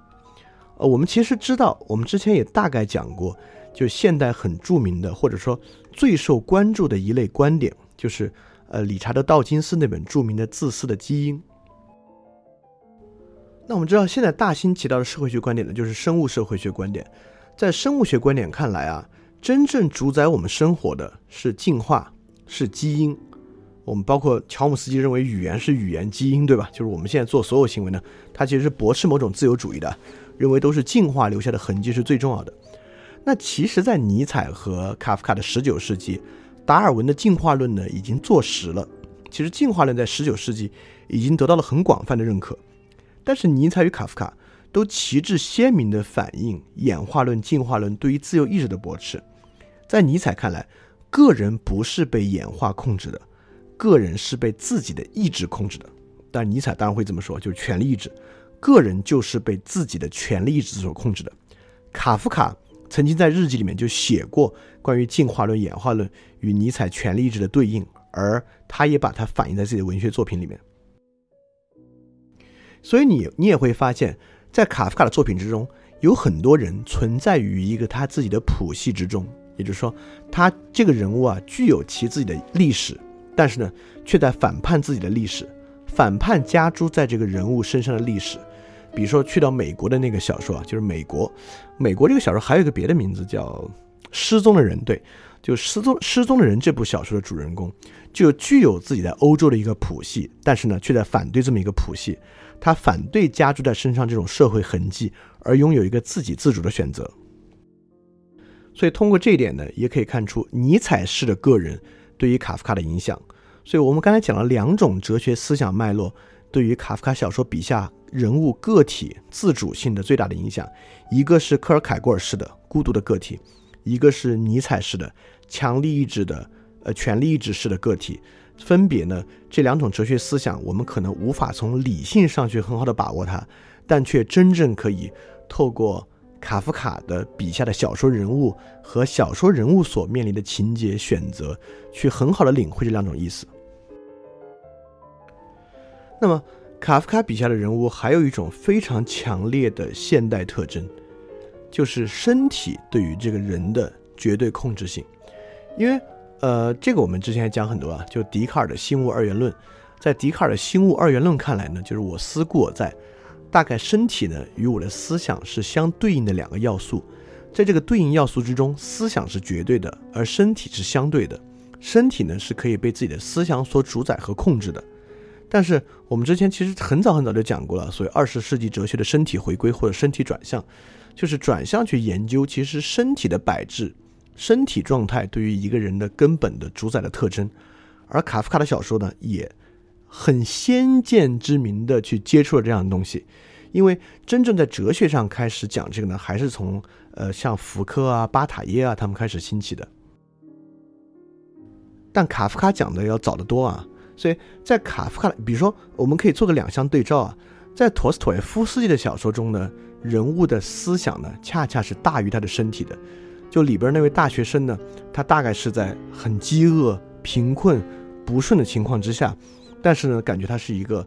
呃，我们其实知道，我们之前也大概讲过，就现代很著名的或者说最受关注的一类观点，就是呃理查德道金斯那本著名的《自私的基因》。那我们知道，现在大兴提到的社会学观点呢，就是生物社会学观点。在生物学观点看来啊，真正主宰我们生活的是进化。是基因，我们包括乔姆斯基认为语言是语言基因，对吧？就是我们现在做所有行为呢，他其实是驳斥某种自由主义的，认为都是进化留下的痕迹是最重要的。那其实，在尼采和卡夫卡的十九世纪，达尔文的进化论呢已经坐实了。其实进化论在十九世纪已经得到了很广泛的认可，但是尼采与卡夫卡都旗帜鲜明地反映演化论、进化论对于自由意志的驳斥。在尼采看来。个人不是被演化控制的，个人是被自己的意志控制的。但尼采当然会这么说，就是权力意志，个人就是被自己的权力意志所控制的。卡夫卡曾经在日记里面就写过关于进化论、演化论与尼采权力意志的对应，而他也把它反映在自己的文学作品里面。所以你你也会发现，在卡夫卡的作品之中，有很多人存在于一个他自己的谱系之中。也就是说，他这个人物啊，具有其自己的历史，但是呢，却在反叛自己的历史，反叛加诸在这个人物身上的历史。比如说，去到美国的那个小说啊，就是美国，美国这个小说还有一个别的名字叫《失踪的人》。对，就《失踪失踪的人》这部小说的主人公，就具有自己在欧洲的一个谱系，但是呢，却在反对这么一个谱系，他反对加诸在身上这种社会痕迹，而拥有一个自给自主的选择。所以通过这一点呢，也可以看出尼采式的个人对于卡夫卡的影响。所以我们刚才讲了两种哲学思想脉络对于卡夫卡小说笔下人物个体自主性的最大的影响，一个是科尔凯郭尔式的孤独的个体，一个是尼采式的强力意志的呃权力意志式的个体。分别呢，这两种哲学思想，我们可能无法从理性上去很好的把握它，但却真正可以透过。卡夫卡的笔下的小说人物和小说人物所面临的情节选择，去很好的领会这两种意思。那么，卡夫卡笔下的人物还有一种非常强烈的现代特征，就是身体对于这个人的绝对控制性。因为，呃，这个我们之前讲很多啊，就笛卡尔的心物二元论，在笛卡尔的心物二元论看来呢，就是我思故我在。大概身体呢与我的思想是相对应的两个要素，在这个对应要素之中，思想是绝对的，而身体是相对的。身体呢是可以被自己的思想所主宰和控制的。但是我们之前其实很早很早就讲过了，所以二十世纪哲学的身体回归或者身体转向，就是转向去研究其实身体的摆置、身体状态对于一个人的根本的主宰的特征。而卡夫卡的小说呢也。很先见之明的去接触了这样的东西，因为真正在哲学上开始讲这个呢，还是从呃像福柯啊、巴塔耶啊他们开始兴起的。但卡夫卡讲的要早得多啊，所以在卡夫卡，比如说，我们可以做个两相对照啊，在陀思妥耶夫斯基的小说中呢，人物的思想呢，恰恰是大于他的身体的。就里边那位大学生呢，他大概是在很饥饿、贫困、不顺的情况之下，但是呢，感觉他是一个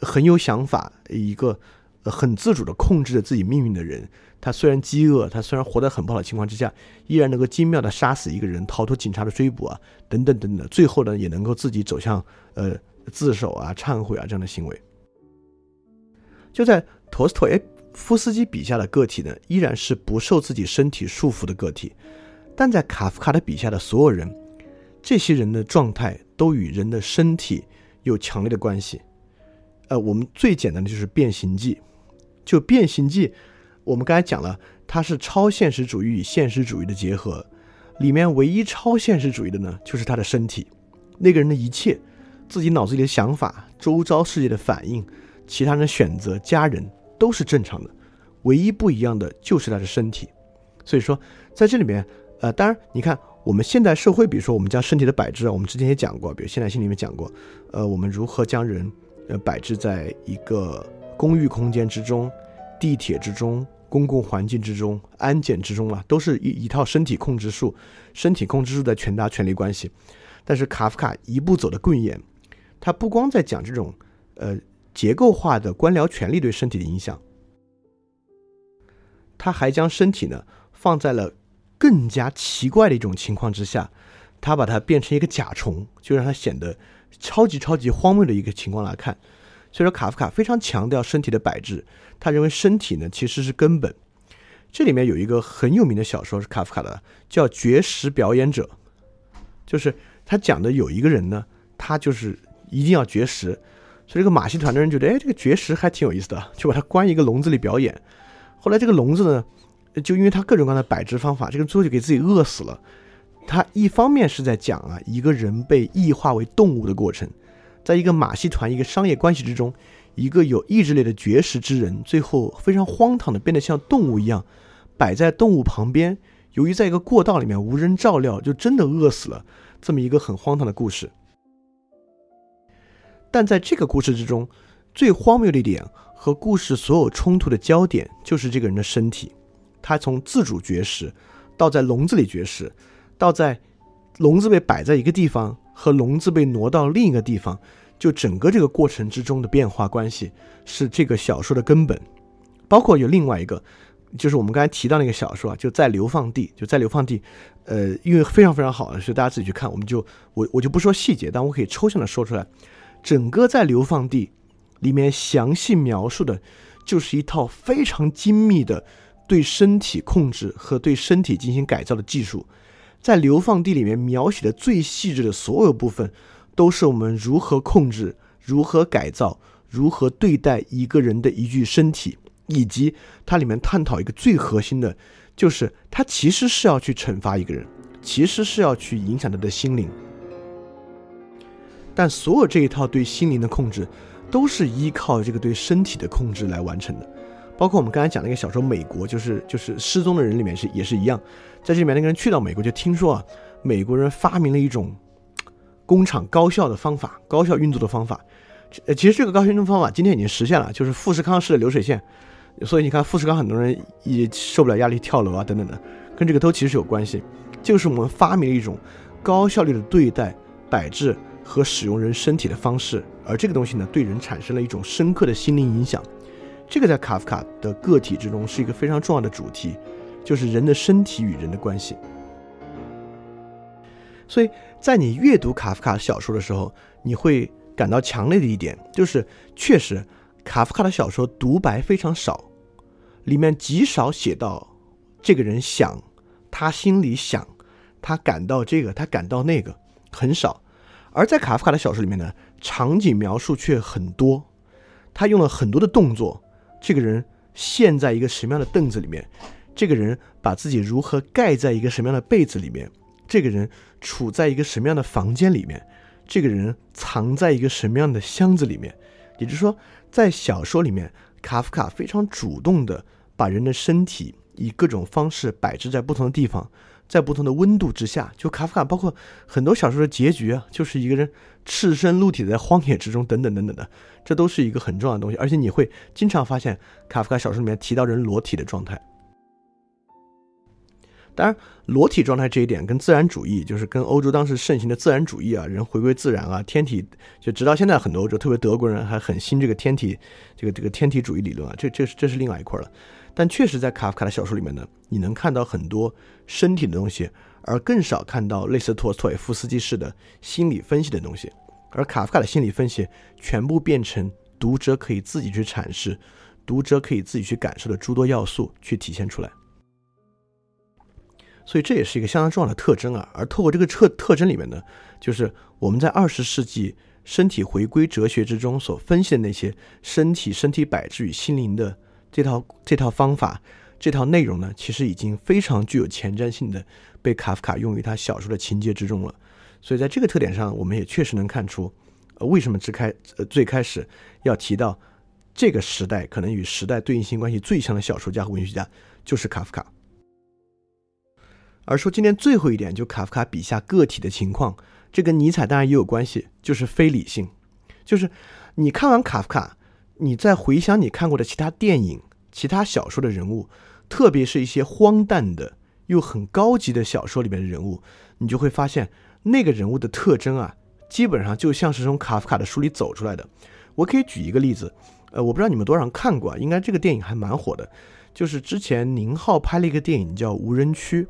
很有想法、一个很自主的控制着自己命运的人。他虽然饥饿，他虽然活得很不好的情况之下，依然能够精妙的杀死一个人，逃脱警察的追捕啊，等等等等，最后呢，也能够自己走向呃自首啊、忏悔啊这样的行为。就在陀思妥耶夫斯基笔下的个体呢，依然是不受自己身体束缚的个体，但在卡夫卡的笔下的所有人，这些人的状态都与人的身体有强烈的关系。呃，我们最简单的就是《变形记》，就《变形记》。我们刚才讲了，它是超现实主义与现实主义的结合，里面唯一超现实主义的呢，就是他的身体，那个人的一切，自己脑子里的想法、周遭世界的反应、其他人的选择、家人都是正常的，唯一不一样的就是他的身体。所以说，在这里面，呃，当然，你看我们现代社会，比如说我们将身体的摆置啊，我们之前也讲过，比如现代性里面讲过，呃，我们如何将人呃摆置在一个公寓空间之中。地铁之中、公共环境之中、安检之中啊，都是一一套身体控制术，身体控制术的权达权力关系。但是卡夫卡一步走的更远，他不光在讲这种呃结构化的官僚权力对身体的影响，他还将身体呢放在了更加奇怪的一种情况之下，他把它变成一个甲虫，就让它显得超级超级荒谬的一个情况来看。所以说，卡夫卡非常强调身体的摆置，他认为身体呢其实是根本。这里面有一个很有名的小说是卡夫卡的，叫《绝食表演者》，就是他讲的有一个人呢，他就是一定要绝食，所以这个马戏团的人觉得，哎，这个绝食还挺有意思的，就把他关一个笼子里表演。后来这个笼子呢，就因为他各种各样的摆置方法，这个最后就给自己饿死了。他一方面是在讲啊，一个人被异化为动物的过程。在一个马戏团、一个商业关系之中，一个有意志力的绝食之人，最后非常荒唐的变得像动物一样，摆在动物旁边。由于在一个过道里面无人照料，就真的饿死了。这么一个很荒唐的故事。但在这个故事之中，最荒谬的一点和故事所有冲突的焦点，就是这个人的身体。他从自主绝食，到在笼子里绝食，到在笼子被摆在一个地方。和笼子被挪到另一个地方，就整个这个过程之中的变化关系是这个小说的根本。包括有另外一个，就是我们刚才提到那个小说啊，就在流放地，就在流放地，呃，因为非常非常好，所以大家自己去看。我们就我我就不说细节，但我可以抽象的说出来，整个在流放地里面详细描述的，就是一套非常精密的对身体控制和对身体进行改造的技术。在流放地里面描写的最细致的所有部分，都是我们如何控制、如何改造、如何对待一个人的一具身体，以及它里面探讨一个最核心的，就是它其实是要去惩罚一个人，其实是要去影响他的心灵。但所有这一套对心灵的控制，都是依靠这个对身体的控制来完成的。包括我们刚才讲那个小说《美国》，就是就是失踪的人里面是也是一样，在这里面那个人去到美国，就听说啊，美国人发明了一种工厂高效的方法，高效运作的方法。呃，其实这个高效运作方法今天已经实现了，就是富士康式的流水线。所以你看，富士康很多人也受不了压力跳楼啊等等的，跟这个都其实有关系。就是我们发明了一种高效率的对待、摆置和使用人身体的方式，而这个东西呢，对人产生了一种深刻的心灵影响。这个在卡夫卡的个体之中是一个非常重要的主题，就是人的身体与人的关系。所以在你阅读卡夫卡小说的时候，你会感到强烈的一点，就是确实卡夫卡的小说独白非常少，里面极少写到这个人想，他心里想，他感到这个，他感到那个，很少。而在卡夫卡的小说里面呢，场景描述却很多，他用了很多的动作。这个人陷在一个什么样的凳子里面？这个人把自己如何盖在一个什么样的被子里面？这个人处在一个什么样的房间里面？这个人藏在一个什么样的箱子里面？也就是说，在小说里面，卡夫卡非常主动的把人的身体以各种方式摆置在不同的地方，在不同的温度之下，就卡夫卡包括很多小说的结局啊，就是一个人赤身露体在荒野之中，等等等等的，这都是一个很重要的东西。而且你会经常发现卡夫卡小说里面提到人裸体的状态。当然，裸体状态这一点跟自然主义，就是跟欧洲当时盛行的自然主义啊，人回归自然啊，天体，就直到现在很多欧洲，特别德国人还很信这个天体，这个这个天体主义理论啊，这这是这是另外一块了。但确实在卡夫卡的小说里面呢，你能看到很多身体的东西，而更少看到类似托斯托耶夫斯基式的心理分析的东西。而卡夫卡的心理分析全部变成读者可以自己去阐释，读者可以自己去感受的诸多要素去体现出来。所以这也是一个相当重要的特征啊。而透过这个特特征里面呢，就是我们在二十世纪身体回归哲学之中所分析的那些身体、身体摆置与心灵的这套这套方法、这套内容呢，其实已经非常具有前瞻性的被卡夫卡用于他小说的情节之中了。所以在这个特点上，我们也确实能看出，呃，为什么只开呃最开始要提到这个时代可能与时代对应性关系最强的小说家和文学家就是卡夫卡。而说今天最后一点，就卡夫卡笔下个体的情况，这跟尼采当然也有关系，就是非理性。就是你看完卡夫卡，你再回想你看过的其他电影、其他小说的人物，特别是一些荒诞的又很高级的小说里面的人物，你就会发现那个人物的特征啊，基本上就像是从卡夫卡的书里走出来的。我可以举一个例子，呃，我不知道你们多少人看过，应该这个电影还蛮火的，就是之前宁浩拍了一个电影叫《无人区》。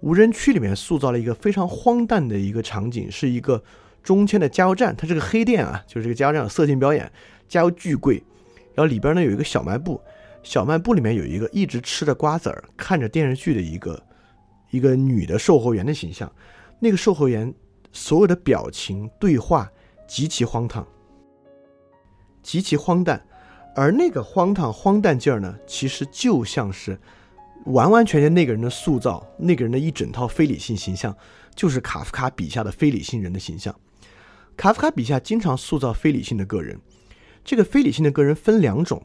无人区里面塑造了一个非常荒诞的一个场景，是一个中签的加油站，它是个黑店啊，就是这个加油站有色情表演，加油巨贵。然后里边呢有一个小卖部，小卖部里面有一个一直吃着瓜子儿、看着电视剧的一个一个女的售货员的形象。那个售货员所有的表情、对话极其荒唐，极其荒诞，而那个荒唐荒诞劲儿呢，其实就像是。完完全全那个人的塑造，那个人的一整套非理性形象，就是卡夫卡笔下的非理性人的形象。卡夫卡笔下经常塑造非理性的个人，这个非理性的个人分两种，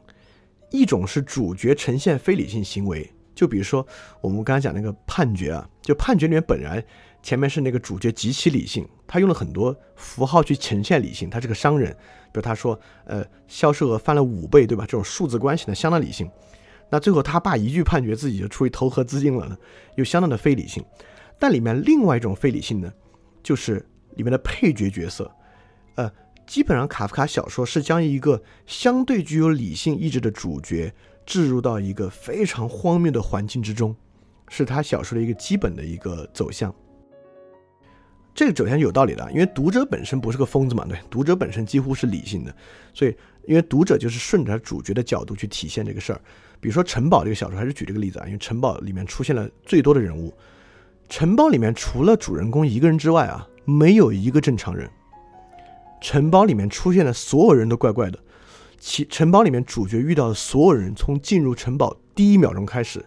一种是主角呈现非理性行为，就比如说我们刚才讲那个判决啊，就判决里面本来前面是那个主角极其理性，他用了很多符号去呈现理性，他是个商人，比如他说，呃，销售额翻了五倍，对吧？这种数字关系呢，相当理性。那最后他爸一句判决，自己就出去投河资金了呢，又相当的非理性。但里面另外一种非理性呢，就是里面的配角角色，呃，基本上卡夫卡小说是将一个相对具有理性意志的主角置入到一个非常荒谬的环境之中，是他小说的一个基本的一个走向。这个走向有道理的，因为读者本身不是个疯子嘛，对，读者本身几乎是理性的，所以因为读者就是顺着主角的角度去体现这个事儿。比如说《城堡》这个小说，还是举这个例子啊，因为《城堡》里面出现了最多的人物。城堡里面除了主人公一个人之外啊，没有一个正常人。城堡里面出现的所有人都怪怪的。其城堡里面主角遇到的所有人，从进入城堡第一秒钟开始，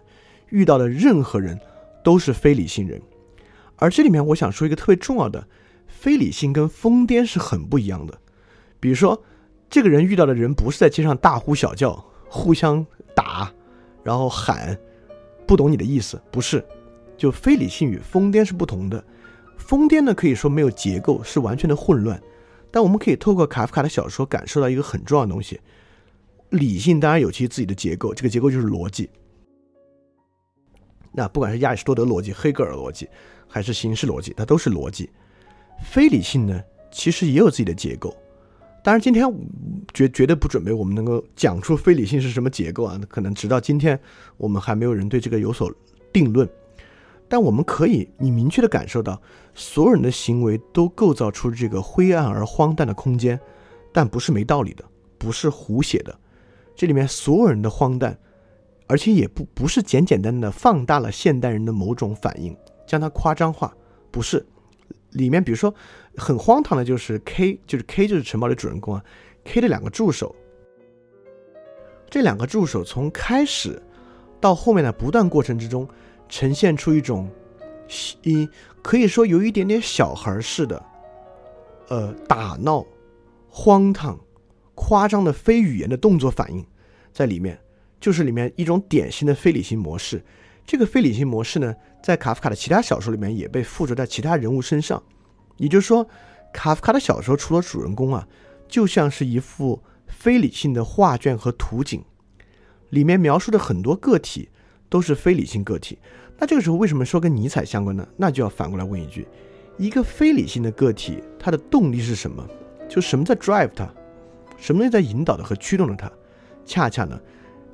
遇到的任何人都是非理性人。而这里面我想说一个特别重要的，非理性跟疯癫是很不一样的。比如说，这个人遇到的人不是在街上大呼小叫，互相。打，然后喊，不懂你的意思，不是，就非理性与疯癫是不同的。疯癫呢，可以说没有结构，是完全的混乱。但我们可以透过卡夫卡的小说感受到一个很重要的东西：理性当然有其自己的结构，这个结构就是逻辑。那不管是亚里士多德逻辑、黑格尔逻辑，还是形式逻辑，它都是逻辑。非理性呢，其实也有自己的结构。当然，今天绝绝对不准备我们能够讲出非理性是什么结构啊？可能直到今天，我们还没有人对这个有所定论。但我们可以，你明确的感受到，所有人的行为都构造出这个灰暗而荒诞的空间，但不是没道理的，不是胡写的。这里面所有人的荒诞，而且也不不是简简单单的放大了现代人的某种反应，将它夸张化，不是。里面比如说。很荒唐的就是 K，就是 K 就是城堡的主人公啊，K 的两个助手，这两个助手从开始到后面的不断过程之中，呈现出一种一可以说有一点点小孩似的，呃打闹、荒唐、夸张的非语言的动作反应在里面，就是里面一种典型的非理性模式。这个非理性模式呢，在卡夫卡的其他小说里面也被附着在其他人物身上。也就是说，卡夫卡的小说除了主人公啊，就像是一幅非理性的画卷和图景，里面描述的很多个体都是非理性个体。那这个时候为什么说跟尼采相关呢？那就要反过来问一句：一个非理性的个体，它的动力是什么？就什么在 drive 它？什么东西在引导的和驱动着它？恰恰呢，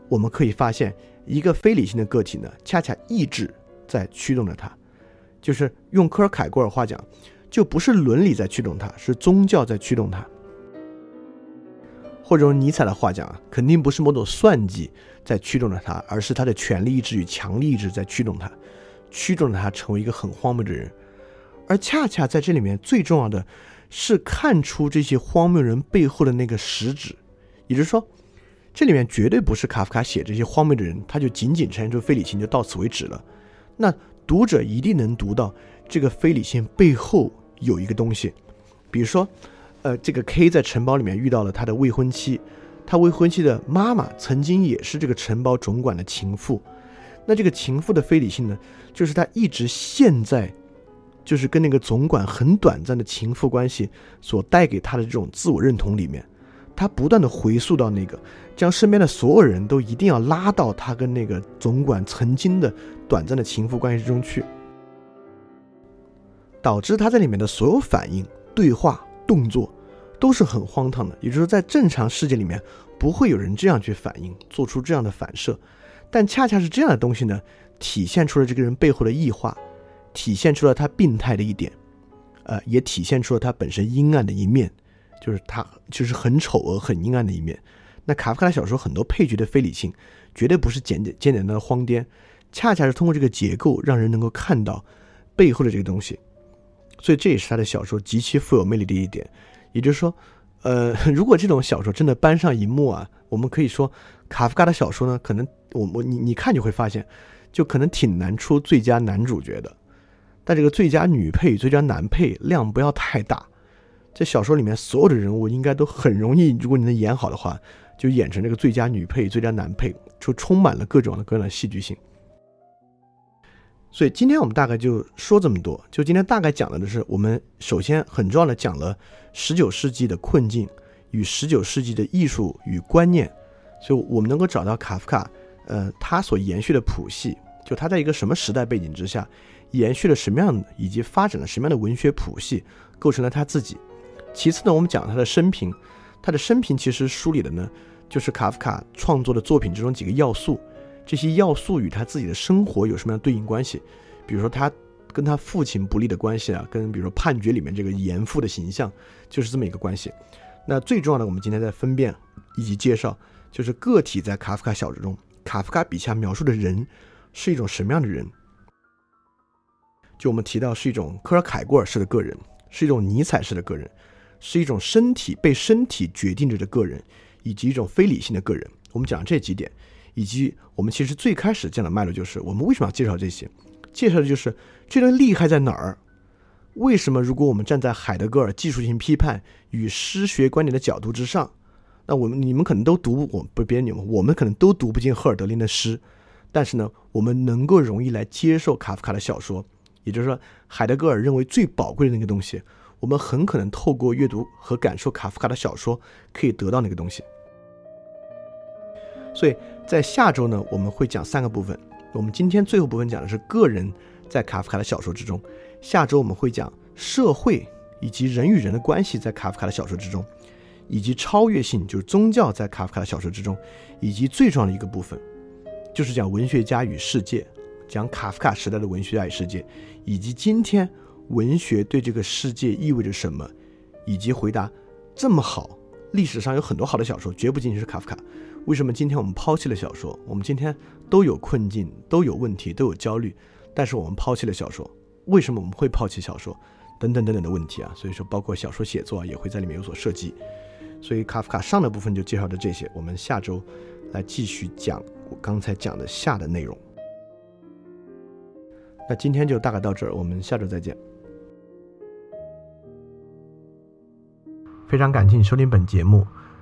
我们可以发现，一个非理性的个体呢，恰恰意志在驱动着它。就是用科尔凯郭尔话讲，就不是伦理在驱动它，是宗教在驱动它。或者用尼采的话讲啊，肯定不是某种算计在驱动着他，而是他的权力意志与强力意志在驱动他，驱动着他成为一个很荒谬的人。而恰恰在这里面最重要的是看出这些荒谬人背后的那个实质，也就是说，这里面绝对不是卡夫卡写这些荒谬的人，他就仅仅呈现出非理性就到此为止了。那读者一定能读到这个非理性背后有一个东西，比如说。呃，这个 K 在城堡里面遇到了他的未婚妻，他未婚妻的妈妈曾经也是这个城堡总管的情妇。那这个情妇的非理性呢，就是他一直陷在，就是跟那个总管很短暂的情妇关系所带给他的这种自我认同里面，他不断的回溯到那个，将身边的所有人都一定要拉到他跟那个总管曾经的短暂的情妇关系之中去，导致他在里面的所有反应、对话。动作都是很荒唐的，也就是说，在正常世界里面不会有人这样去反应，做出这样的反射。但恰恰是这样的东西呢，体现出了这个人背后的异化，体现出了他病态的一点，呃，也体现出了他本身阴暗的一面，就是他就是很丑恶、很阴暗的一面。那卡夫卡的小说很多配角的非理性，绝对不是简简简单的荒癫，恰恰是通过这个结构，让人能够看到背后的这个东西。所以这也是他的小说极其富有魅力的一点，也就是说，呃，如果这种小说真的搬上荧幕啊，我们可以说，卡夫卡的小说呢，可能我我你你看就会发现，就可能挺难出最佳男主角的，但这个最佳女配、最佳男配量不要太大，在小说里面所有的人物应该都很容易，如果你能演好的话，就演成这个最佳女配、最佳男配，就充满了各种各样的戏剧性。所以今天我们大概就说这么多。就今天大概讲的是，我们首先很重要的讲了十九世纪的困境与十九世纪的艺术与观念。所以我们能够找到卡夫卡，呃，他所延续的谱系，就他在一个什么时代背景之下，延续了什么样的，以及发展了什么样的文学谱系，构成了他自己。其次呢，我们讲他的生平，他的生平其实梳理的呢，就是卡夫卡创作的作品之中几个要素。这些要素与他自己的生活有什么样的对应关系？比如说他跟他父亲不利的关系啊，跟比如说判决里面这个严父的形象，就是这么一个关系。那最重要的，我们今天在分辨以及介绍，就是个体在卡夫卡小说中，卡夫卡笔下描述的人是一种什么样的人？就我们提到是一种科尔凯郭尔式的个人，是一种尼采式的个人，是一种身体被身体决定着的个人，以及一种非理性的个人。我们讲这几点。以及我们其实最开始讲的脉络就是，我们为什么要介绍这些？介绍的就是这段厉害在哪儿？为什么如果我们站在海德格尔技术性批判与诗学观点的角度之上，那我们你们可能都读不我不别你们，我们可能都读不进赫尔德林的诗，但是呢，我们能够容易来接受卡夫卡的小说。也就是说，海德格尔认为最宝贵的那个东西，我们很可能透过阅读和感受卡夫卡的小说，可以得到那个东西。所以在下周呢，我们会讲三个部分。我们今天最后部分讲的是个人在卡夫卡的小说之中。下周我们会讲社会以及人与人的关系在卡夫卡的小说之中，以及超越性，就是宗教在卡夫卡的小说之中，以及最重要的一个部分，就是讲文学家与世界，讲卡夫卡时代的文学家与世界，以及今天文学对这个世界意味着什么，以及回答这么好，历史上有很多好的小说，绝不仅仅是卡夫卡。为什么今天我们抛弃了小说？我们今天都有困境，都有问题，都有焦虑，但是我们抛弃了小说。为什么我们会抛弃小说？等等等等的问题啊！所以说，包括小说写作啊，也会在里面有所涉及。所以卡夫卡上的部分就介绍的这些，我们下周来继续讲我刚才讲的下的内容。那今天就大概到这儿，我们下周再见。非常感谢你收听本节目。